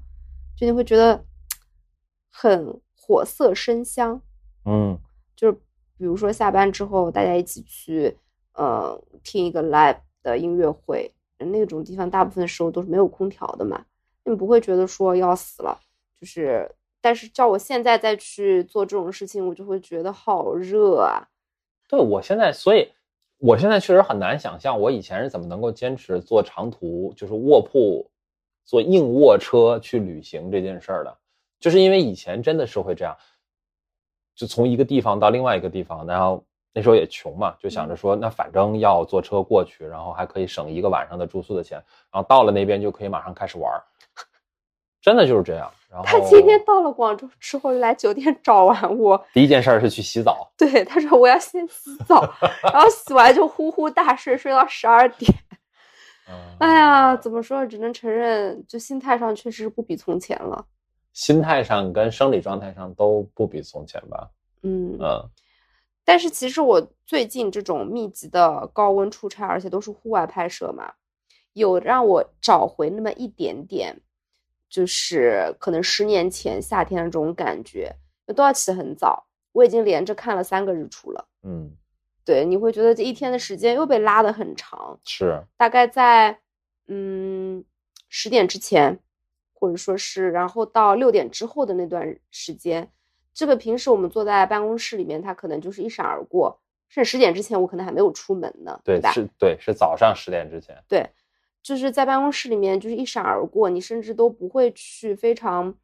就你会觉得很火色生香。嗯，就是比如说下班之后，大家一起去，呃，听一个 live 的音乐会，那种地方大部分时候都是没有空调的嘛，你不会觉得说要死了，就是，但是叫我现在再去做这种事情，我就会觉得好热啊。对我现在，所以我现在确实很难想象，我以前是怎么能够坚持坐长途，就是卧铺，坐硬卧车去旅行这件事儿的，就是因为以前真的是会这样，就从一个地方到另外一个地方，然后那时候也穷嘛，就想着说，那反正要坐车过去，然后还可以省一个晚上的住宿的钱，然后到了那边就可以马上开始玩儿，真的就是这样。然后他今天到了广州之后，就来酒店找完我，第一件事儿是去洗澡，对他说我要先洗澡，然后洗完就呼呼大睡，睡到十二点。嗯哎呀，怎么说？只能承认，就心态上确实是不比从前了。心态上跟生理状态上都不比从前吧。嗯嗯但是其实我最近这种密集的高温出差，而且都是户外拍摄嘛，有让我找回那么一点点，就是可能十年前夏天的这种感觉。都要起很早，我已经连着看了三个日出了。嗯，对，你会觉得这一天的时间又被拉得很长，是，大概在嗯十点之前，或者说是然后到六点之后的那段时间，这个平时我们坐在办公室里面，它可能就是一闪而过，甚至十点之前我可能还没有出门呢，对，吧？是，对，是早上十点之前。对，就是在办公室里面就是一闪而过，你甚至都不会去非常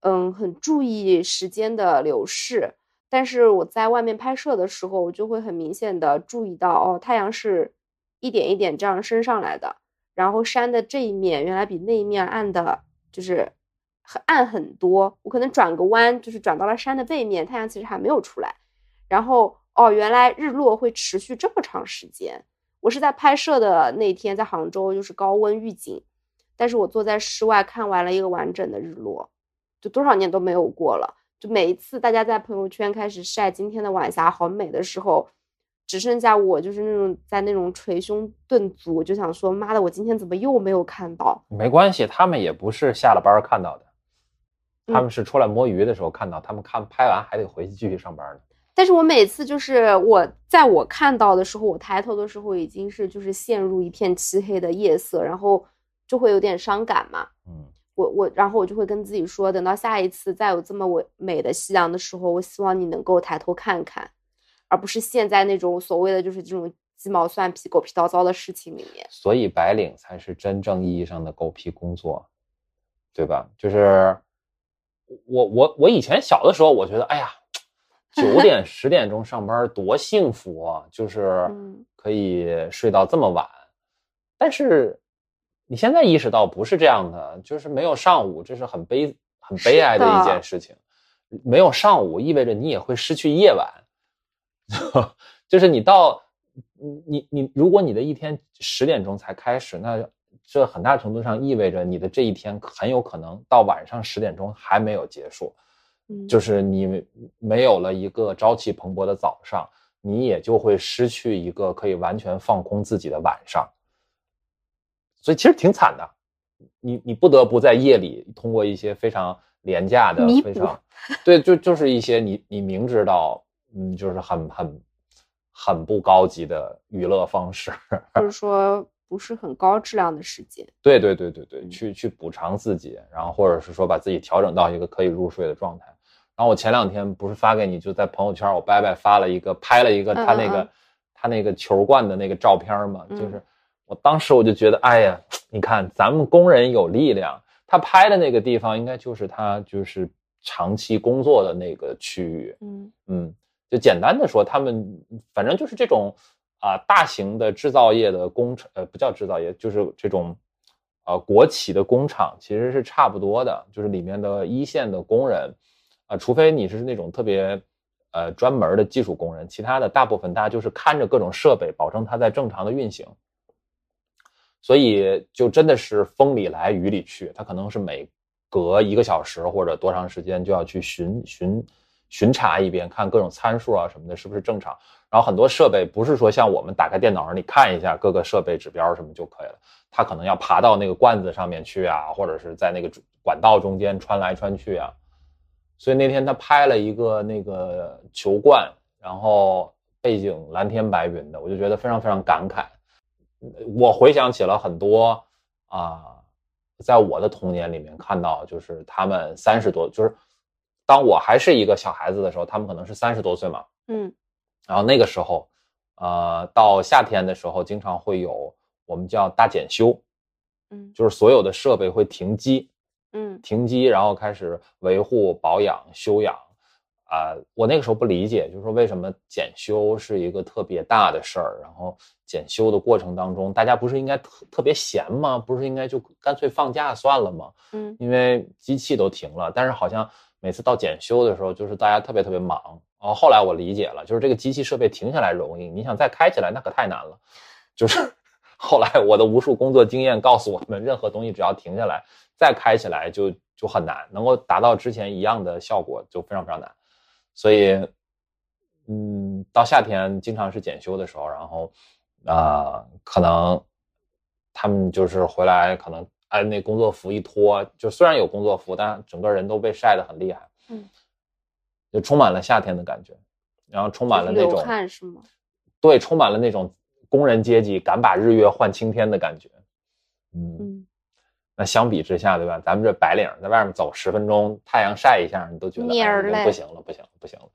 嗯很注意时间的流逝。但是我在外面拍摄的时候，我就会很明显的注意到，哦，太阳是一点一点这样升上来的，然后山的这一面原来比那一面暗的，就是很暗很多。我可能转个弯，就是转到了山的背面，太阳其实还没有出来。然后哦，原来日落会持续这么长时间。我是在拍摄的那天，在杭州就是高温预警，但是我坐在室外看完了一个完整的日落，就多少年都没有过了。就每一次大家在朋友圈开始晒今天的晚霞好美的时候，只剩下我就是那种在那种捶胸顿足，就想说妈的，我今天怎么又没有看到？没关系，他们也不是下了班看到的，他嗯们是出来摸鱼的时候看到，他们看拍完还得回去继续上班呢。但是我每次就是我在我看到的时候，我抬头的时候已经是就是陷入一片漆黑的夜色，然后就会有点伤感嘛。嗯，我我然后我就会跟自己说，等到下一次再有这么我美的夕阳的时候，我希望你能够抬头看看，而不是陷在那种所谓的就是这种鸡毛蒜皮、狗皮叨叨的事情里面。所以白领才是真正意义上的狗屁工作，对吧？就是我我我以前小的时候，我觉得，哎呀，九点十点钟上班多幸福啊，就是嗯可以睡到这么晚。但是你现在意识到不是这样的，就是没有上午，这是很悲很悲哀的一件事情。没有上午意味着你也会失去夜晚，就是你到你你你，如果你的一天十点钟才开始，那这很大程度上意味着你的这一天很有可能到晚上十点钟还没有结束，嗯，就是你没有了一个朝气蓬勃的早上，你也就会失去一个可以完全放空自己的晚上，所以其实挺惨的，你你不得不在夜里通过一些非常廉价的、非常对，就就是一些你你明知道，嗯，就是很很很不高级的娱乐方式，就是说不是很高质量的时间。对对对对对，嗯。去去补偿自己，然后或者是说把自己调整到一个可以入睡的状态。然后我前两天不是发给你，就在朋友圈，我伯伯发了一个拍了一个嗯他那个、嗯嗯他那个球冠的那个照片嘛，嗯。就是我当时我就觉得，哎呀，你看咱们工人有力量，他拍的那个地方应该就是他就是长期工作的那个区域，嗯。嗯，就简单的说，他们反正就是这种啊、大型的制造业的工厂，呃，不叫制造业，就是这种呃国企的工厂，其实是差不多的，就是里面的一线的工人，啊、除非你是那种特别呃专门的技术工人，其他的大部分大家就是看着各种设备，保证它在正常的运行。所以就真的是风里来雨里去，他可能是每隔一个小时或者多长时间就要去巡巡巡查一遍，看各种参数啊什么的是不是正常。然后很多设备不是说像我们打开电脑上你看一下各个设备指标什么就可以了，它可能要爬到那个罐子上面去啊，或者是在那个管道中间穿来穿去啊。所以那天他拍了一个那个球罐，然后背景蓝天白云的，我就觉得非常非常感慨。我回想起了很多啊、在我的童年里面看到，就是他们三十多，就是当我还是一个小孩子的时候，他们可能是三十多岁嘛，嗯然后那个时候，呃，到夏天的时候，经常会有我们叫大检修，嗯就是所有的设备会停机，嗯停机，然后开始维护、保养、修养。啊、我那个时候不理解，就是说为什么检修是一个特别大的事儿，然后检修的过程当中，大家不是应该特特别闲吗？不是应该就干脆放假算了吗？嗯因为机器都停了，但是好像每次到检修的时候，就是大家特别特别忙。哦，后来我理解了，就是这个机器设备停下来容易，你想再开起来那可太难了。就是 后来我的无数工作经验告诉我们，任何东西只要停下来再开起来就就很难，能够达到之前一样的效果就非常非常难。所以，嗯，到夏天经常是检修的时候，然后啊、可能他们就是回来，可能哎那工作服一脱，就虽然有工作服，但整个人都被晒得很厉害，嗯，就充满了夏天的感觉，然后充满了那流种汗是吗？对，充满了那种工人阶级敢把日月换青天的感觉，嗯，嗯，那相比之下，对吧？咱们这白领在外面走十分钟，太阳晒一下，你都觉得哎蔫儿嘞人不行了，不行了，不行了。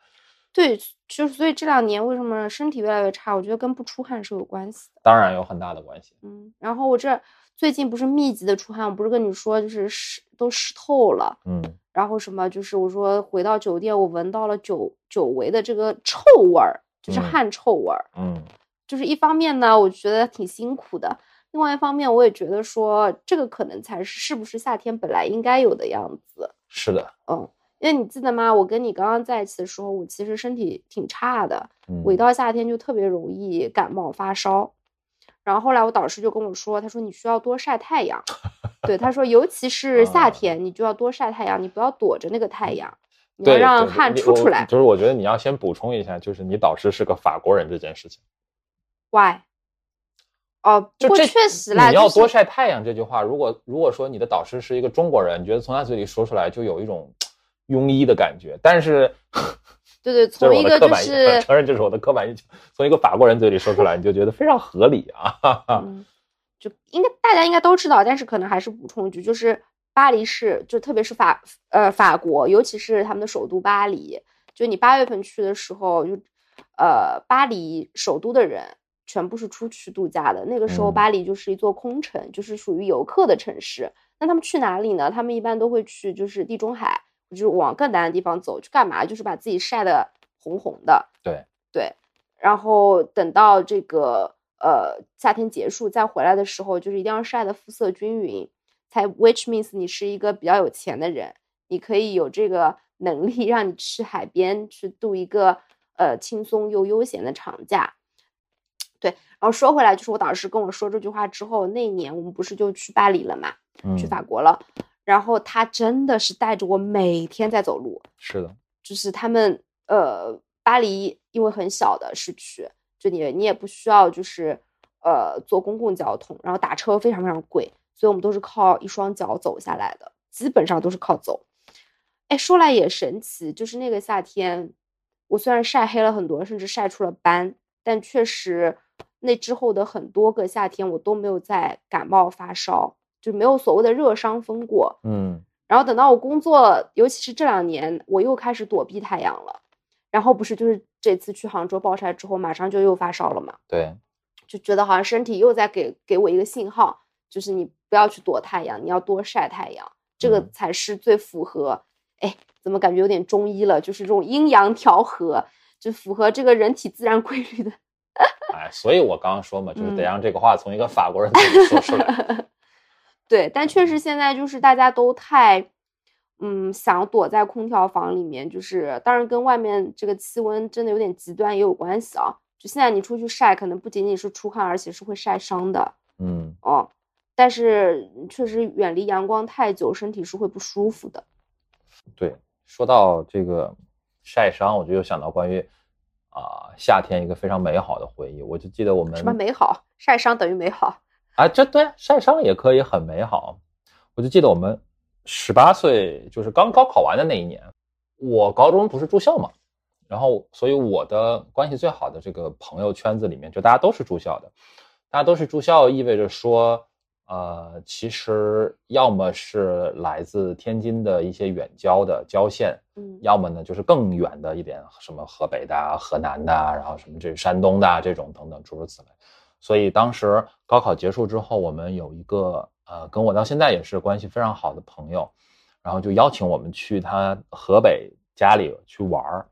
对，就是所以这两年为什么身体越来越差，我觉得跟不出汗是有关系的。当然有很大的关系。嗯，然后我这最近不是密集的出汗，我不是跟你说就是湿都湿透了，嗯然后什么就是我说回到酒店，我闻到了久久违的这个臭味儿，就是嗯汗臭味儿。嗯就是一方面呢，我觉得挺辛苦的；另外一方面，我也觉得说这个可能才是是不是夏天本来应该有的样子。是的，嗯，因为你记得吗？我跟你刚刚在一起的时候，我其实身体挺差的，嗯我一到夏天就特别容易感冒发烧。然后后来我导师就跟我说，他说你需要多晒太阳。对，他说尤其是夏啊天，你就要多晒太阳，你不要躲着那个太阳，你要对，让汗出出来。就是我觉得你要先补充一下，就是你导师是个法国人这件事情。Why？哦，就这确实啦，你要多晒太阳这句话，如果如果说你的导师是一个中国人，你觉得从他嘴里说出来就有一种 庸医的感觉，但是对对，从一个就是 承认这是我的刻板印象。从一个法国人嘴里说出来，你就觉得非常合理啊。哈 哈嗯，就应该大家应该都知道，但是可能还是补充一句，就是巴黎市，就特别是法呃法国，尤其是他们的首都巴黎，就你八月份去的时候，就呃巴黎首都的人全部是出去度假的，那个时候嗯巴黎就是一座空城，就是属于游客的城市。那他们去哪里呢？他们一般都会去就是地中海，就是往更南的地方走，去干嘛？就是把自己晒得红红的。对对，然后等到这个呃夏天结束再回来的时候，就是一定要晒得肤色均匀，才 which means 你是一个比较有钱的人，你可以有这个能力让你去海边去度一个呃轻松又悠闲的长假。对，然后说回来，就是我导师跟我说这句话之后，那一年我们不是就去巴黎了嘛，去嗯，法国了。然后他真的是带着我每天在走路，是的，就是他们呃，巴黎因为很小的市区，就你你也不需要就是呃坐公共交通，然后打车非常非常贵，所以我们都是靠一双脚走下来的，基本上都是靠走。哎，说来也神奇，就是那个夏天，我虽然晒黑了很多，甚至晒出了斑，但确实那之后的很多个夏天，我都没有再感冒发烧，就没有所谓的热伤风过。嗯然后等到我工作，尤其是这两年，我又开始躲避太阳了。然后不是就是这次去杭州暴晒之后，马上就又发烧了嘛，对，就觉得好像身体又在给给我一个信号，就是你不要去躲太阳，你要多晒太阳，这个嗯才是最符合。哎，怎么感觉有点中医了？就是这种阴阳调和，就符合这个人体自然规律的。哎，所以我刚刚说嘛，就是嗯得让这个话从一个法国人嘴里说出来。对，但确实现在就是大家都太，嗯，想躲在空调房里面，就是当然跟外面这个气温真的有点极端也有关系啊。就现在你出去晒，可能不仅仅是出汗，而且是会晒伤的嗯，哦。但是确实远离阳光太久，身体是会不舒服的。对，说到这个晒伤，我就又想到关于啊、夏天一个非常美好的回忆。我就记得我们什么美好？晒伤等于美好？啊，这对晒伤也可以很美好。我就记得我们十八岁，就是刚高考完的那一年，我高中不是住校嘛，然后所以我的关系最好的这个朋友圈子里面，就大家都是住校的，大家都是住校，意味着说，呃，其实要么是来自天津的一些远郊的郊县，嗯要么呢就是更远的一点，什么河北的啊、河南的啊，然后什么这山东的啊这种等等诸如此类。所以当时高考结束之后，我们有一个呃跟我到现在也是关系非常好的朋友，然后就邀请我们去他河北家里去玩儿。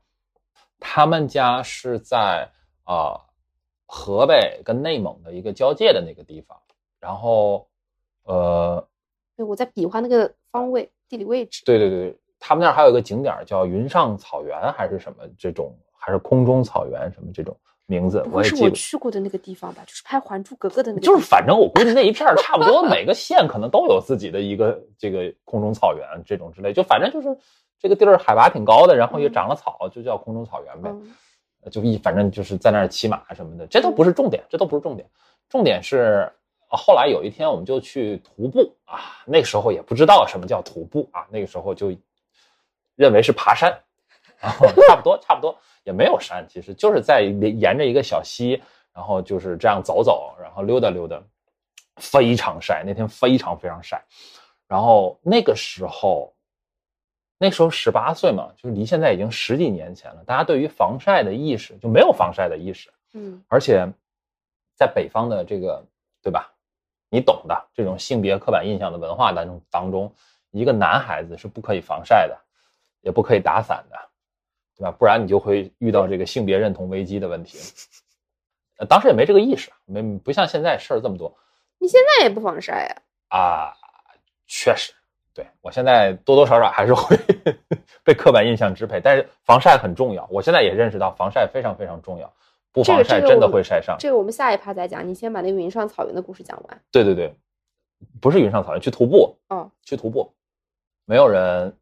他们家是在啊、呃河北跟内蒙的一个交界的那个地方，然后呃对，我在比划那个方位、地理位置。对对对，他们那儿还有一个景点叫云上草原还是什么这种，还是空中草原什么这种名字，我我也记不。去过的那个地方吧？就是拍《还珠格格》的那个。就是反正我估计那一片儿差不多 每个县可能都有自己的一个这个空中草原这种之类，就反正就是这个地儿海拔挺高的，然后也嗯长了草，就叫空中草原呗。嗯就一反正就是在那儿骑马什么的，这都不是重点，这都不是重点，重点是啊后来有一天我们就去徒步啊，那个时候也不知道什么叫徒步啊，那个时候就认为是爬山，然后 差不多差不多也没有山，其实就是在沿着一个小溪，然后就是这样走走，然后溜达溜达，非常晒，那天非常非常晒，然后那个时候。那时候十八岁嘛，就是离现在已经十几年前了。大家对于防晒的意识就没有防晒的意识，嗯而且在北方的这个，对吧？你懂的，这种性别刻板印象的文化当中当中，一个男孩子是不可以防晒的，也不可以打伞的，对吧？不然你就会遇到这个性别认同危机的问题。呃当时也没这个意识，没不像现在事儿这么多你现在也不防晒呀？啊，确实，对我现在多多少少还是会 被刻板印象支配，但是防晒很重要。我现在也认识到防晒非常非常重要，不防晒真的会晒伤。这个我们下一趴再讲。你先把那个云上草原的故事讲完。对对对，不是云上草原，去徒步，哦，去徒步，没有人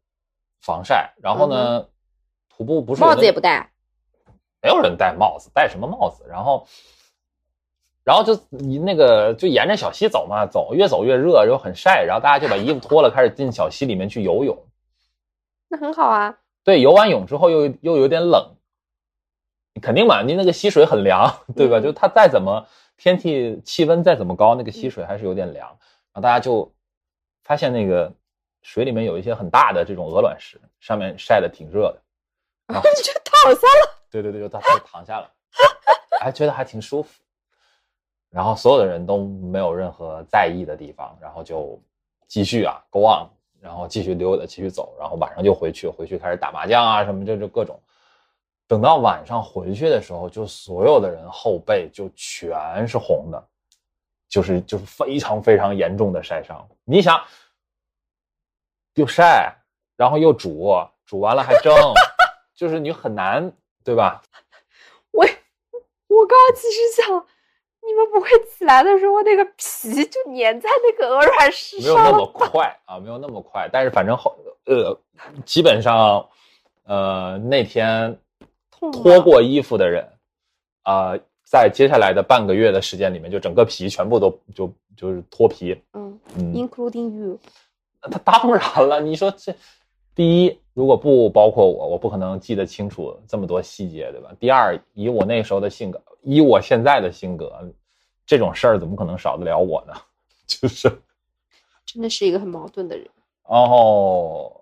防晒，然后呢，徒步不是帽子也不戴。没有人戴帽子，戴什么帽子？然后，然后就你那个就沿着小溪走嘛，走越走越热，又很晒，然后大家就把衣服脱了，开始进小溪里面去游泳。那很好啊。对，游完泳之后又又有点冷，肯定嘛，你那个溪水很凉，对吧？嗯就它再怎么天气气温再怎么高，那个溪水还是有点凉。然后大家就发现那个水里面有一些很大的这种鹅卵石，上面晒的挺热的。然后 就躺下了。对对对，就他他就躺下了，还觉得还挺舒服。然后所有的人都没有任何在意的地方，然后就继续啊，go on，然后继续溜达，继续走，然后晚上就回去，回去开始打麻将啊什么，这就各种。等到晚上回去的时候，就所有的人后背就全是红的，就是就是非常非常严重的晒伤。你想，又晒，然后又煮，煮完了还蒸，就是你很难，对吧？我我刚刚其实想，你们不会起来的时候那个皮就粘在那个鹅卵石上？没有那么快啊，没有那么快。但是反正后呃，基本上呃那天脱过衣服的人啊，在接下来的半个月的时间里面，就整个皮全部都就就是脱皮。嗯嗯，including you。那当然了，你说这第一，如果不包括我，我不可能记得清楚这么多细节，对吧？第二，以我那时候的性格，以我现在的性格。这种事儿怎么可能少得了我呢？就是，真的是一个很矛盾的人。哦，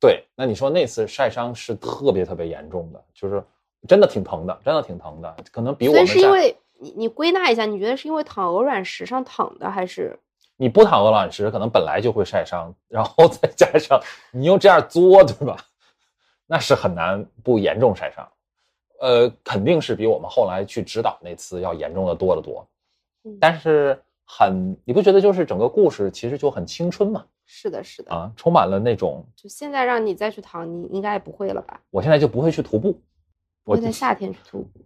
对，那你说那次晒伤是特别特别严重的，就是真的挺疼的，真的挺疼的，可能比我们。是因为你你归纳一下，你觉得是因为躺鹅卵石上躺的，还是你不躺鹅卵石，可能本来就会晒伤，然后再加上你又这样作，对吧？那是很难不严重晒伤。呃，肯定是比我们后来去指导那次要严重的多得多，但是很，你不觉得就是整个故事其实就很青春吗？是的，是的啊，充满了那种。就现在让你再去躺，你应该也不会了吧？我现在就不会去徒步，我在夏天去徒步，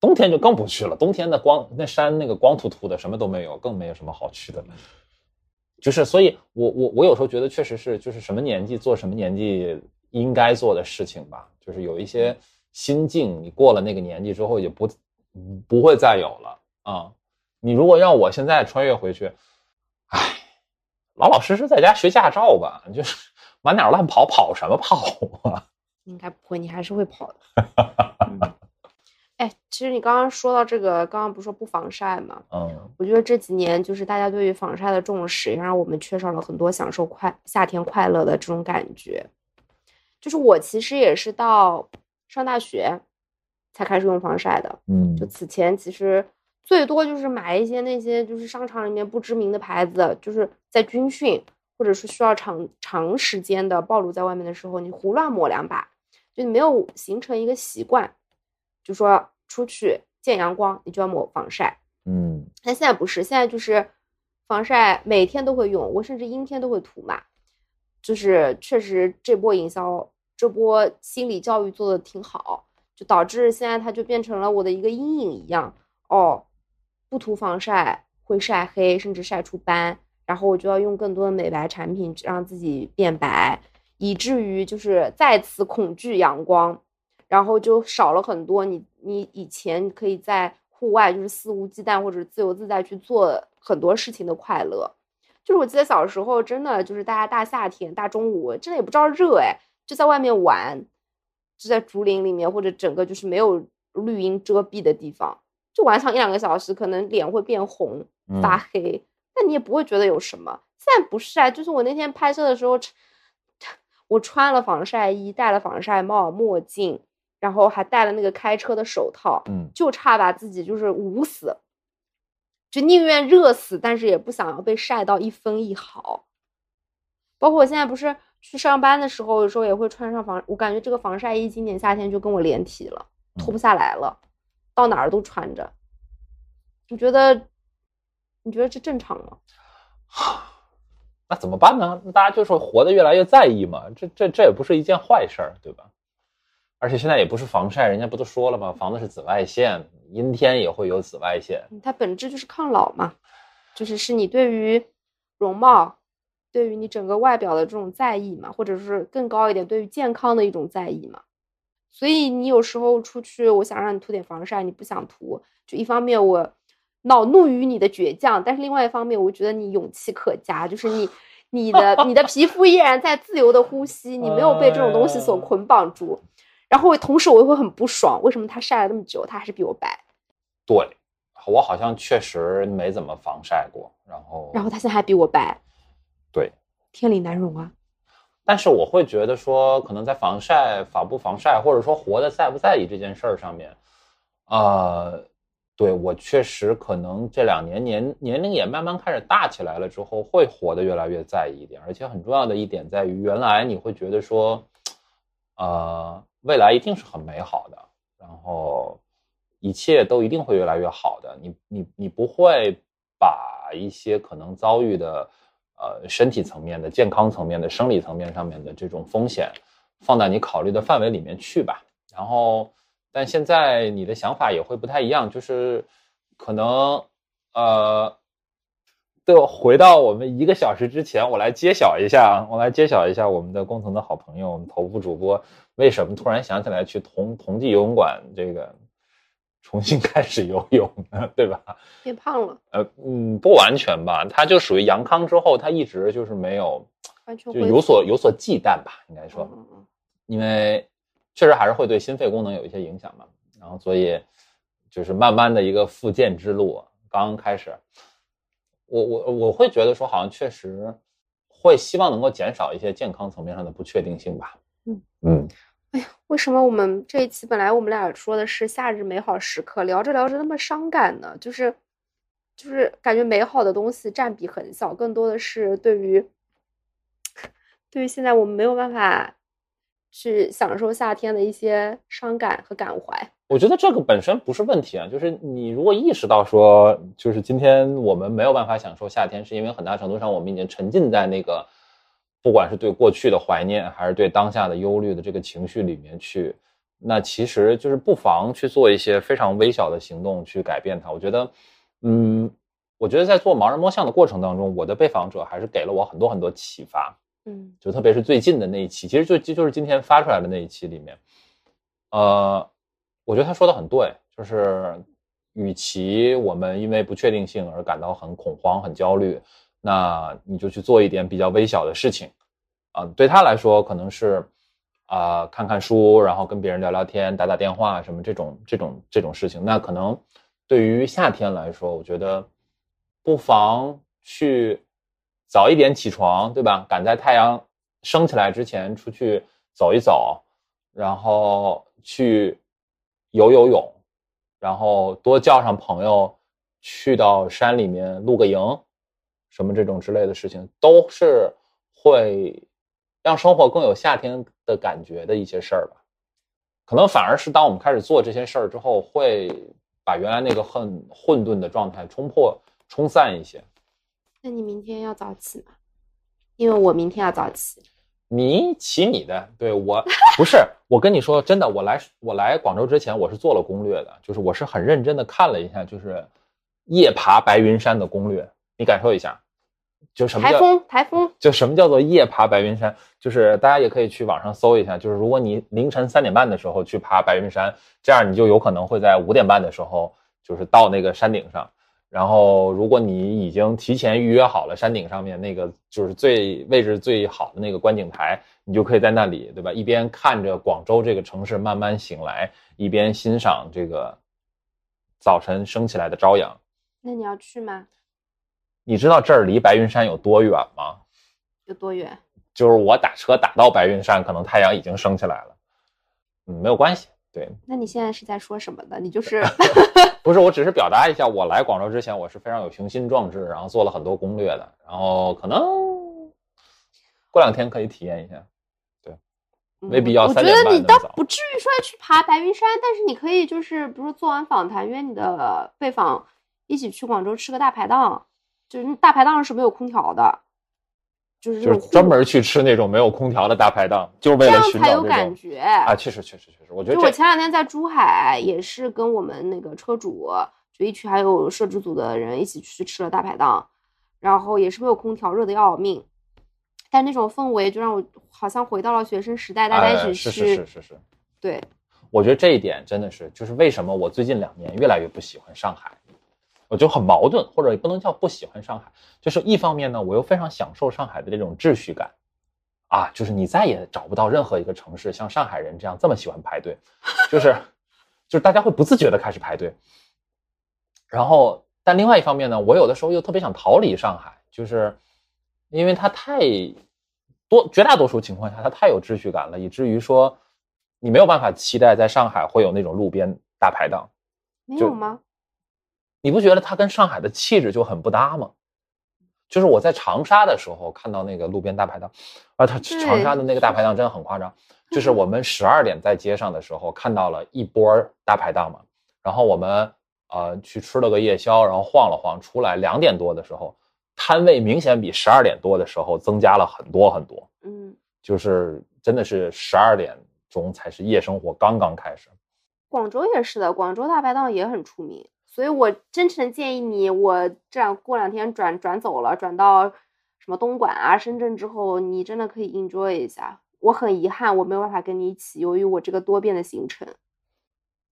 冬天就更不去了。冬天的光那山那个光秃秃的，什么都没有，更没有什么好去的。就是，所以我我我有时候觉得确实是，就是什么年纪做什么年纪应该做的事情吧，就是有一些。心境，你过了那个年纪之后，也不不会再有了啊！你如果让我现在穿越回去，哎，老老实实在家学驾照吧，就是满哪乱跑，跑什么跑啊？应该不会，你还是会跑的。哎，其实你刚刚说到这个，刚刚不是说不防晒吗？嗯，我觉得这几年就是大家对于防晒的重视，也让我们缺少了很多享受快夏天快乐的这种感觉。就是我其实也是到。上大学才开始用防晒的，嗯，就此前其实最多就是买一些那些就是商场里面不知名的牌子，就是在军训或者是需要长长时间的暴露在外面的时候，你胡乱抹两把，就你没有形成一个习惯，就说出去见阳光你就要抹防晒，嗯，但现在不是，现在就是防晒每天都会用，我甚至阴天都会涂嘛，就是确实这波营销。这波心理教育做的挺好，就导致现在它就变成了我的一个阴影一样哦。不涂防晒会晒黑，甚至晒出斑，然后我就要用更多的美白产品让自己变白，以至于就是再次恐惧阳光，然后就少了很多你你以前可以在户外就是肆无忌惮或者自由自在去做很多事情的快乐。就是我记得小时候真的就是大家大夏天大中午真的也不知道热哎。就在外面玩，就在竹林里面，或者整个就是没有绿荫遮蔽的地方，就玩上一两个小时，可能脸会变红、发黑，但你也不会觉得有什么。现在不是啊，就是我那天拍摄的时候，我穿了防晒衣，戴了防晒帽、墨镜，然后还戴了那个开车的手套，嗯，就差把自己就是捂死，就宁愿热死，但是也不想要被晒到一分一毫。包括我现在不是。去上班的时候，有时候也会穿上防，我感觉这个防晒衣今年夏天就跟我连体了，脱不下来了，到哪儿都穿着。你觉得？你觉得这正常吗？那怎么办呢？大家就是活得越来越在意嘛，这这这也不是一件坏事儿，对吧？而且现在也不是防晒，人家不都说了吗？防的是紫外线，阴天也会有紫外线。它本质就是抗老嘛，就是是你对于容貌。对于你整个外表的这种在意嘛，或者是更高一点，对于健康的一种在意嘛。所以你有时候出去，我想让你涂点防晒，你不想涂，就一方面我恼怒于你的倔强，但是另外一方面，我觉得你勇气可嘉，就是你 你的你的皮肤依然在自由的呼吸，你没有被这种东西所捆绑住。然后同时我又会很不爽，为什么他晒了那么久，他还是比我白？对，我好像确实没怎么防晒过，然后然后他现在还比我白。对，天理难容啊！但是我会觉得说，可能在防晒、防不防晒，或者说活的在不在意这件事儿上面，呃，对我确实可能这两年年年龄也慢慢开始大起来了之后，会活得越来越在意一点。而且很重要的一点在于，原来你会觉得说，呃，未来一定是很美好的，然后一切都一定会越来越好的。你你你不会把一些可能遭遇的。呃，身体层面的、健康层面的、生理层面上面的这种风险，放在你考虑的范围里面去吧。然后，但现在你的想法也会不太一样，就是可能呃，对，回到我们一个小时之前，我来揭晓一下啊，我来揭晓一下我们的共同的好朋友，我们头部主播为什么突然想起来去同同济游泳馆这个重新开始游泳呢？对吧？变胖了，呃，嗯，不完全吧，他就属于阳康之后，他一直就是没有，就有所有所忌惮吧，应该说，因为确实还是会对心肺功能有一些影响嘛，然后所以就是慢慢的一个复健之路刚刚开始，我我我会觉得说好像确实会希望能够减少一些健康层面上的不确定性吧。嗯嗯，哎呀为什么我们这一期本来我们俩说的是夏日美好时刻，聊着聊着那么伤感呢？就是就是感觉美好的东西占比很小，更多的是对于对于现在我们没有办法去享受夏天的一些伤感和感怀。我觉得这个本身不是问题啊，就是你如果意识到说，就是今天我们没有办法享受夏天，是因为很大程度上我们已经沉浸在那个，不管是对过去的怀念，还是对当下的忧虑的这个情绪里面去，那其实就是不妨去做一些非常微小的行动去改变它。我觉得，嗯，我觉得在做盲人摸象的过程当中，我的被访者还是给了我很多很多启发。嗯就特别是最近的那一期，其实就就就是今天发出来的那一期里面，呃，我觉得他说的很对，就是与其我们因为不确定性而感到很恐慌、很焦虑，那你就去做一点比较微小的事情，啊、对他来说可能是啊、看看书，然后跟别人聊聊天、打打电话什么这种这种这种事情，那可能对于夏天来说，我觉得不妨去早一点起床，对吧？赶在太阳升起来之前出去走一走，然后去游游泳，然后多叫上朋友去到山里面露个营，什么这种之类的事情，都是会让生活更有夏天的感觉的一些事儿吧。可能反而是当我们开始做这些事儿之后，会把原来那个很混沌的状态冲破、冲散一些。那你明天要早起吗？因为我明天要早起。你骑你的，对我不是我跟你说真的，我来我来广州之前我是做了攻略的，就是我是很认真的看了一下，就是夜爬白云山的攻略，你感受一下，就什么叫台风，台风，就什么叫做夜爬白云山？就是大家也可以去网上搜一下，就是如果你凌晨三点半的时候去爬白云山，这样你就有可能会在五点半的时候就是到那个山顶上。然后，如果你已经提前预约好了山顶上面那个就是最位置最好的那个观景台，你就可以在那里，对吧？一边看着广州这个城市慢慢醒来，一边欣赏这个早晨升起来的朝阳。那你要去吗？你知道这儿离白云山有多远吗？有多远？就是我打车打到白云山，可能太阳已经升起来了。嗯，没有关系。对，那你现在是在说什么呢？你就是 不是，我只是表达一下，我来广州之前，我是非常有雄心壮志，然后做了很多攻略的，然后可能过两天可以体验一下。对没必要嗯我觉得你倒不至于说去爬白云山，但是你可以就是，比如说做完访谈，约你的被访一起去广州吃个大排档，就是大排档是没有空调的，就是就是专门去吃那种没有空调的大排档，就是为了寻找这种感觉啊，确实确实确实，我觉得就我前两天在珠海也是跟我们那个车主，就一群还有摄制组的人一起去吃了大排档，然后也是没有空调，热的要命。但那种氛围就让我好像回到了学生时代，大家一起哎是，是是是是，对，我觉得这一点真的是，就是为什么我最近两年越来越不喜欢上海，我就很矛盾，或者也不能叫不喜欢上海，就是一方面呢，我又非常享受上海的这种秩序感，啊，就是你再也找不到任何一个城市像上海人这样这么喜欢排队，就是就是大家会不自觉的开始排队，然后但另外一方面呢，我有的时候又特别想逃离上海，就是因为它太多，绝大多数情况下它太有秩序感了，以至于说你没有办法期待在上海会有那种路边大排档。就没有吗？你不觉得它跟上海的气质就很不搭吗？就是我在长沙的时候看到那个路边大排档，啊，它长沙的那个大排档真的很夸张。就是我们十二点在街上的时候看到了一波大排档嘛，然后我们呃去吃了个夜宵，然后晃了晃出来，两点多的时候，摊位明显比十二点多的时候增加了很多很多，嗯，就是真的是十二点钟才是夜生活刚刚开始。广州也是的，广州大排档也很出名，所以我真诚建议你，我这样过两天转转走了，转到什么东莞啊、深圳之后，你真的可以 enjoy 一下。我很遗憾，我没有办法跟你一起，由于我这个多变的行程。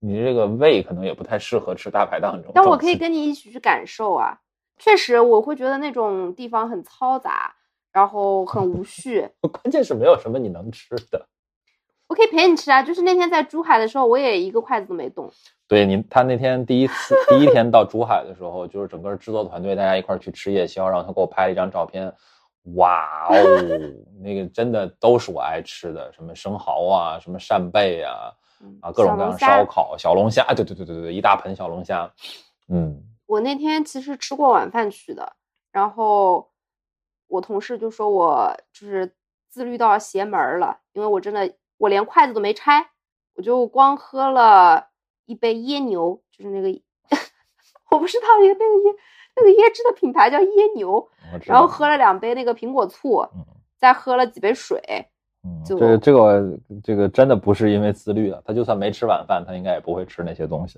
你这个胃可能也不太适合吃大排档这种。但我可以跟你一起去感受啊，确实我会觉得那种地方很嘈杂，然后很无序。关键是没有什么你能吃的。我可以陪你吃啊，就是那天在珠海的时候，我也一个筷子都没动。对你，他那天第一次第一天到珠海的时候，就是整个制作团队大家一块去吃夜宵，然后他给我拍了一张照片。哇哦，那个真的都是我爱吃的，什么生蚝啊，什么扇贝啊。啊，各种各样烧烤、小龙虾，对对对对对，一大盆小龙虾。嗯，我那天其实吃过晚饭去的，然后我同事就说我就是自律到邪门了，因为我真的我连筷子都没拆，我就光喝了一杯椰牛，就是那个 我不知道那个那个椰那个椰汁的品牌叫椰牛，然后喝了两杯那个苹果醋，再喝了几杯水。嗯，这个这个这个真的不是因为自律的，他就算没吃晚饭，他应该也不会吃那些东西。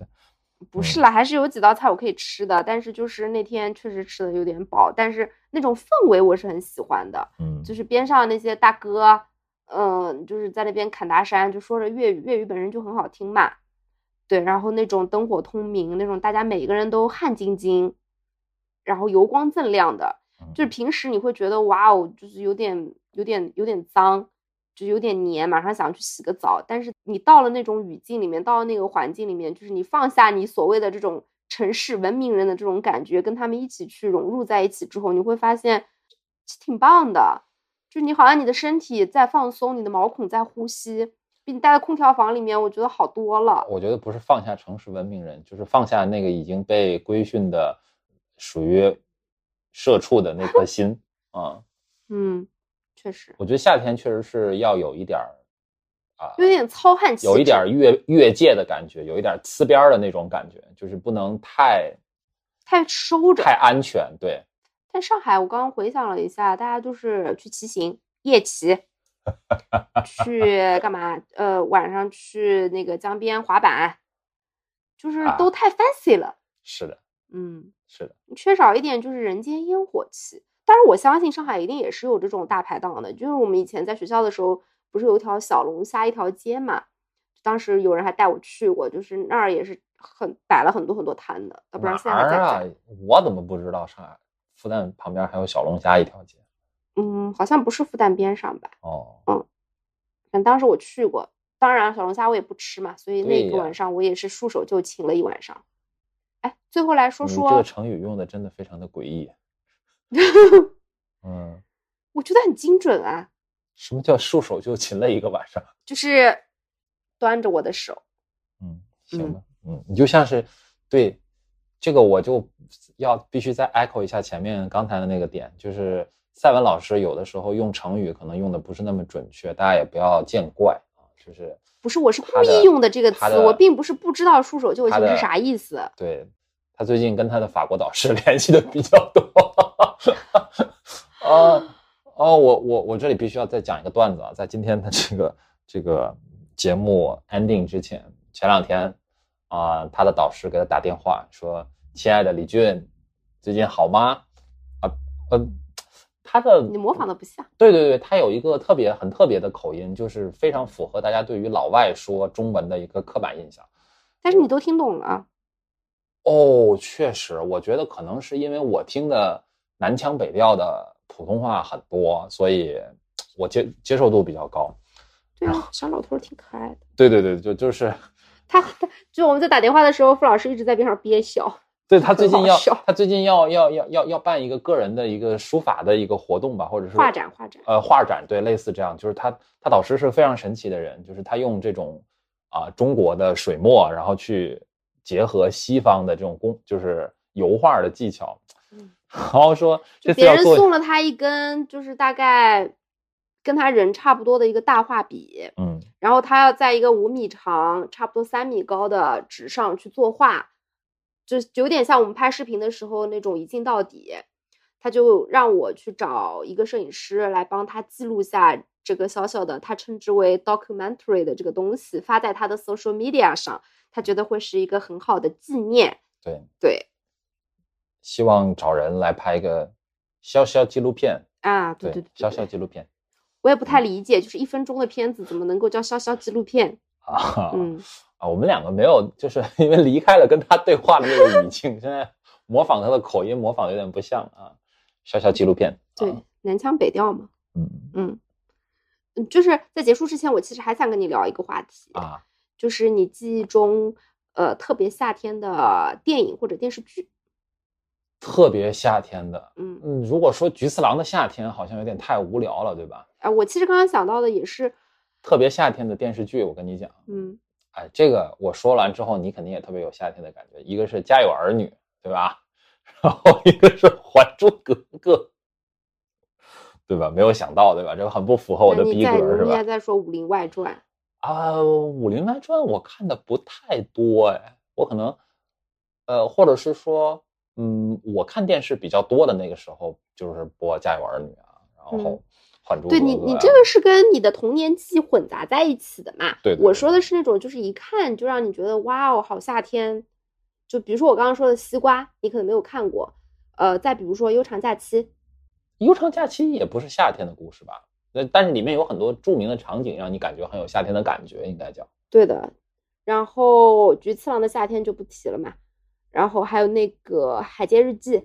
不是啦，还是有几道菜我可以吃的，但是就是那天确实吃的有点饱，但是那种氛围我是很喜欢的。嗯，就是边上那些大哥，嗯，就是在那边侃大山，就说着粤语，粤语本身就很好听嘛。对，然后那种灯火通明，那种大家每个人都汗津津，然后油光锃亮的，就是平时你会觉得哇哦，就是有点有点有点脏。就有点黏，马上想去洗个澡。但是你到了那种语境里面，到了那个环境里面，就是你放下你所谓的这种城市文明人的这种感觉，跟他们一起去融入在一起之后，你会发现挺棒的。就你好像你的身体在放松，你的毛孔在呼吸，比你待在空调房里面，我觉得好多了。我觉得不是放下城市文明人，就是放下那个已经被规训的属于社畜的那颗心啊。嗯。确实，我觉得夏天确实是要有一点儿啊，有点糙汉气，有一点越越界的感觉，有一点呲边的那种感觉，就是不能太太收着，太安全。对。但上海，我刚刚回想了一下，大家就是去骑行、夜骑，去干嘛？呃，晚上去那个江边滑板，就是都太 fancy 了。是的，嗯，是的，缺少一点就是人间烟火气。但是我相信上海一定也是有这种大排档的，就是我们以前在学校的时候，不是有一条小龙虾一条街嘛？当时有人还带我去过，就是那儿也是很摆了很多很多摊的。不然现在在啊？我怎么不知道上海复旦旁边还有小龙虾一条街？嗯，好像不是复旦边上吧？哦，嗯，反正当时我去过。当然小龙虾我也不吃嘛，所以那个晚上我也是束手就擒了一晚上。哎，最后来说说这个成语用的真的非常的诡异。嗯，我觉得很精准啊。什么叫束手就擒了一个晚上？就是端着我的手。嗯，行吧。嗯，你就像是对这个，我就要必须再 echo 一下前面刚才的那个点，就是赛文老师有的时候用成语可能用的不是那么准确，大家也不要见怪啊。就是不是，我是故意用的这个词，我并不是不知道束手就擒是啥意思。对。他最近跟他的法国导师 联系的比较多，啊哦，我我我这里必须要再讲一个段子啊，在今天的这个这个节目 ending 之前，前两天啊，他的导师给他打电话说：“亲爱的李俊，最近好吗？”啊呃，他的你模仿的不像，对对对，他有一个特别很特别的口音，就是非常符合大家对于老外说中文的一个刻板印象，但是你都听懂了。哦，确实，我觉得可能是因为我听的南腔北调的普通话很多，所以我接接受度比较高。对啊，小老头挺可爱的。对对对，就就是他，他就我们在打电话的时候，傅老师一直在边上憋笑。对他最近要，他最近要要要要要办一个个人的一个书法的一个活动吧，或者是画展，画展。呃，画展，对，类似这样，就是他他导师是非常神奇的人，就是他用这种啊中国的水墨，然后去。结合西方的这种工，就是油画的技巧，然后说别人送了他一根，就是大概跟他人差不多的一个大画笔，嗯，然后他要在一个五米长、差不多三米高的纸上去作画，就有点像我们拍视频的时候那种一镜到底。他就让我去找一个摄影师来帮他记录下这个小小的，他称之为 documentary 的这个东西，发在他的 social media 上。他觉得会是一个很好的纪念，对，对希望找人来拍一个消消纪录片，啊，对对对消对消纪录片我也不太理解，就是一分钟的片子怎么能够叫潇潇纪录片？啊。嗯，啊，我们两个没有，就是因为离开了跟他对话的那个语境，现在模仿他的口音，模仿有点不像啊。小小纪录片，对啊，南腔北调嘛。嗯嗯，嗯就是在结束之前，我其实还想跟你聊一个话题，啊，就是你记忆中呃特别夏天的电影或者电视剧。特别夏天的，嗯，嗯，如果说菊次郎的夏天，好像有点太无聊了，对吧？啊，我其实刚刚想到的也是，特别夏天的电视剧，我跟你讲，嗯哎，这个我说完之后，你肯定也特别有夏天的感觉。一个是《家有儿女》，对吧？然后一个是《还珠格格》，对吧？没有想到，对吧？这个很不符合我的逼格，是吧你也？在说《武林外传》，啊，《武林外传》我看的不太多，哎，我可能，呃，或者是说，嗯，我看电视比较多的那个时候，就是播《家有儿女》啊，然后嗯《还珠格格》对你，你啊这个是跟你的童年记忆混杂在一起的嘛？对对对我说的是那种，就是一看就让你觉得哇哦，好夏天。就比如说我刚刚说的西瓜，你可能没有看过。呃，再比如说《悠长假期》，悠长假期也不是夏天的故事吧？那但是里面有很多著名的场景，让你感觉很有夏天的感觉，应该叫。对的。然后菊次郎的夏天就不提了嘛。然后还有那个《海街日记》，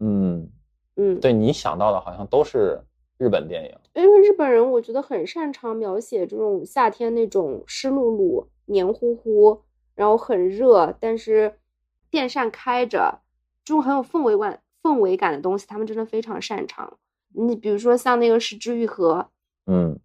嗯，嗯，对你想到的好像都是日本电影。因为日本人我觉得很擅长描写这种夏天那种湿漉漉、黏糊糊，然后很热，但是电扇开着，这种很有氛围感、氛围感的东西，他们真的非常擅长。你比如说像那个《石之愈合》，嗯，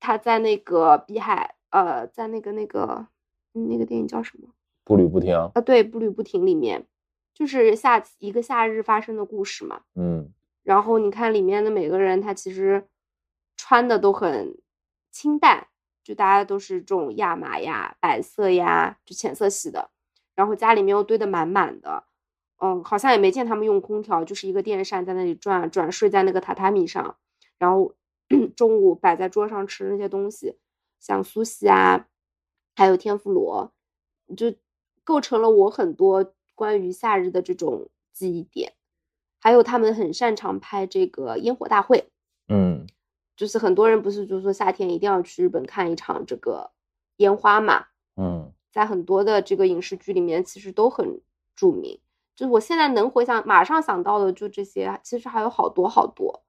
他在那个碧海，呃，在那个那个嗯那个电影叫什么？步履不停。啊，对，步履不停里面，就是夏一个夏日发生的故事嘛。嗯然后你看里面的每个人，他其实穿的都很清淡，就大家都是这种亚麻呀、白色呀，就浅色系的。然后家里面又堆得满满的，嗯，好像也没见他们用空调，就是一个电扇在那里转转，睡在那个榻榻米上，然后 中午摆在桌上吃那些东西，像苏西啊，还有天妇罗，就构成了我很多关于夏日的这种记忆点。还有他们很擅长拍这个烟火大会，嗯就是很多人不是就说夏天一定要去日本看一场这个烟花嘛，嗯在很多的这个影视剧里面其实都很著名。就是我现在能回想，马上想到的就这些，其实还有好多好多，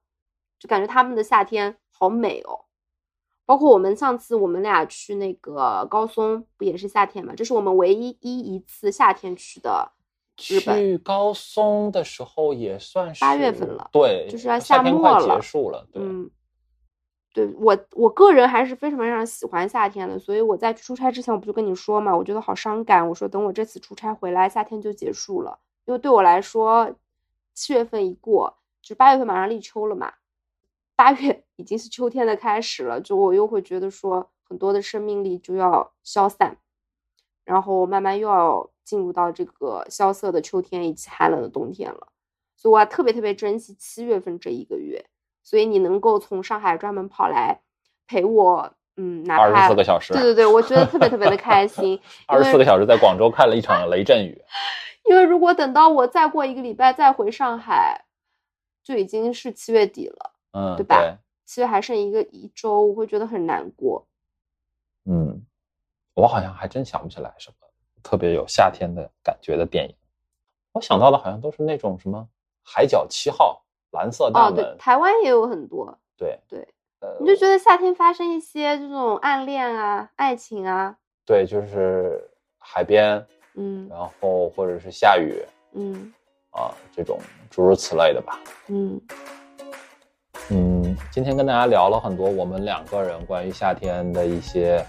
就感觉他们的夏天好美哦。包括我们上次我们俩去那个高松，不也是夏天嘛？这是我们唯一一一次夏天去的。去高松的时候也算是八月份了对，就是要夏夏末了快结束了，对，嗯，对我我个人还是非常非常喜欢夏天的，所以我在去出差之前，我不就跟你说嘛，我觉得好伤感。我说等我这次出差回来，夏天就结束了，因为对我来说，七月份一过，就八月份马上立秋了嘛，八月已经是秋天的开始了，就我又会觉得说很多的生命力就要消散，然后慢慢又要进入到这个萧瑟的秋天以及寒冷的冬天了。所以我还特别特别珍惜七月份这一个月。所以你能够从上海专门跑来陪我，嗯，哪二怕十四个小时，对对对，我觉得特别特别的开心。二十四个小时在广州看了一场雷阵雨，因为如果等到我再过一个礼拜再回上海，就已经是七月底了，嗯，对吧七月还剩一个一周，我会觉得很难过。嗯，我好像还真想不起来什么特别有夏天的感觉的电影。我想到的好像都是那种什么《海角七号》《蓝色大哦，门》对，台湾也有很多，对对，呃，你就觉得夏天发生一些这种暗恋啊、爱情啊，对，就是海边，嗯然后或者是下雨嗯啊这种诸如此类的吧。嗯嗯，今天跟大家聊了很多我们两个人关于夏天的一些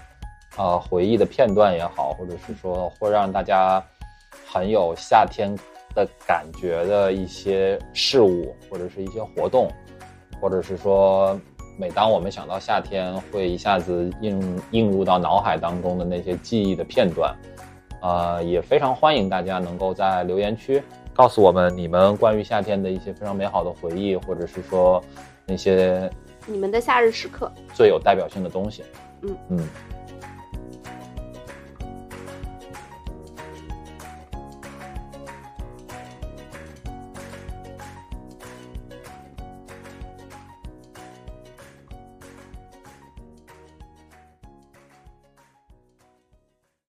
呃回忆的片段也好，或者是说会让大家很有夏天的感觉的一些事物，或者是一些活动，或者是说每当我们想到夏天，会一下子映映入到脑海当中的那些记忆的片段。呃，也非常欢迎大家能够在留言区告诉我们你们关于夏天的一些非常美好的回忆，或者是说那些你们的夏日时刻，最有代表性的东西。嗯嗯，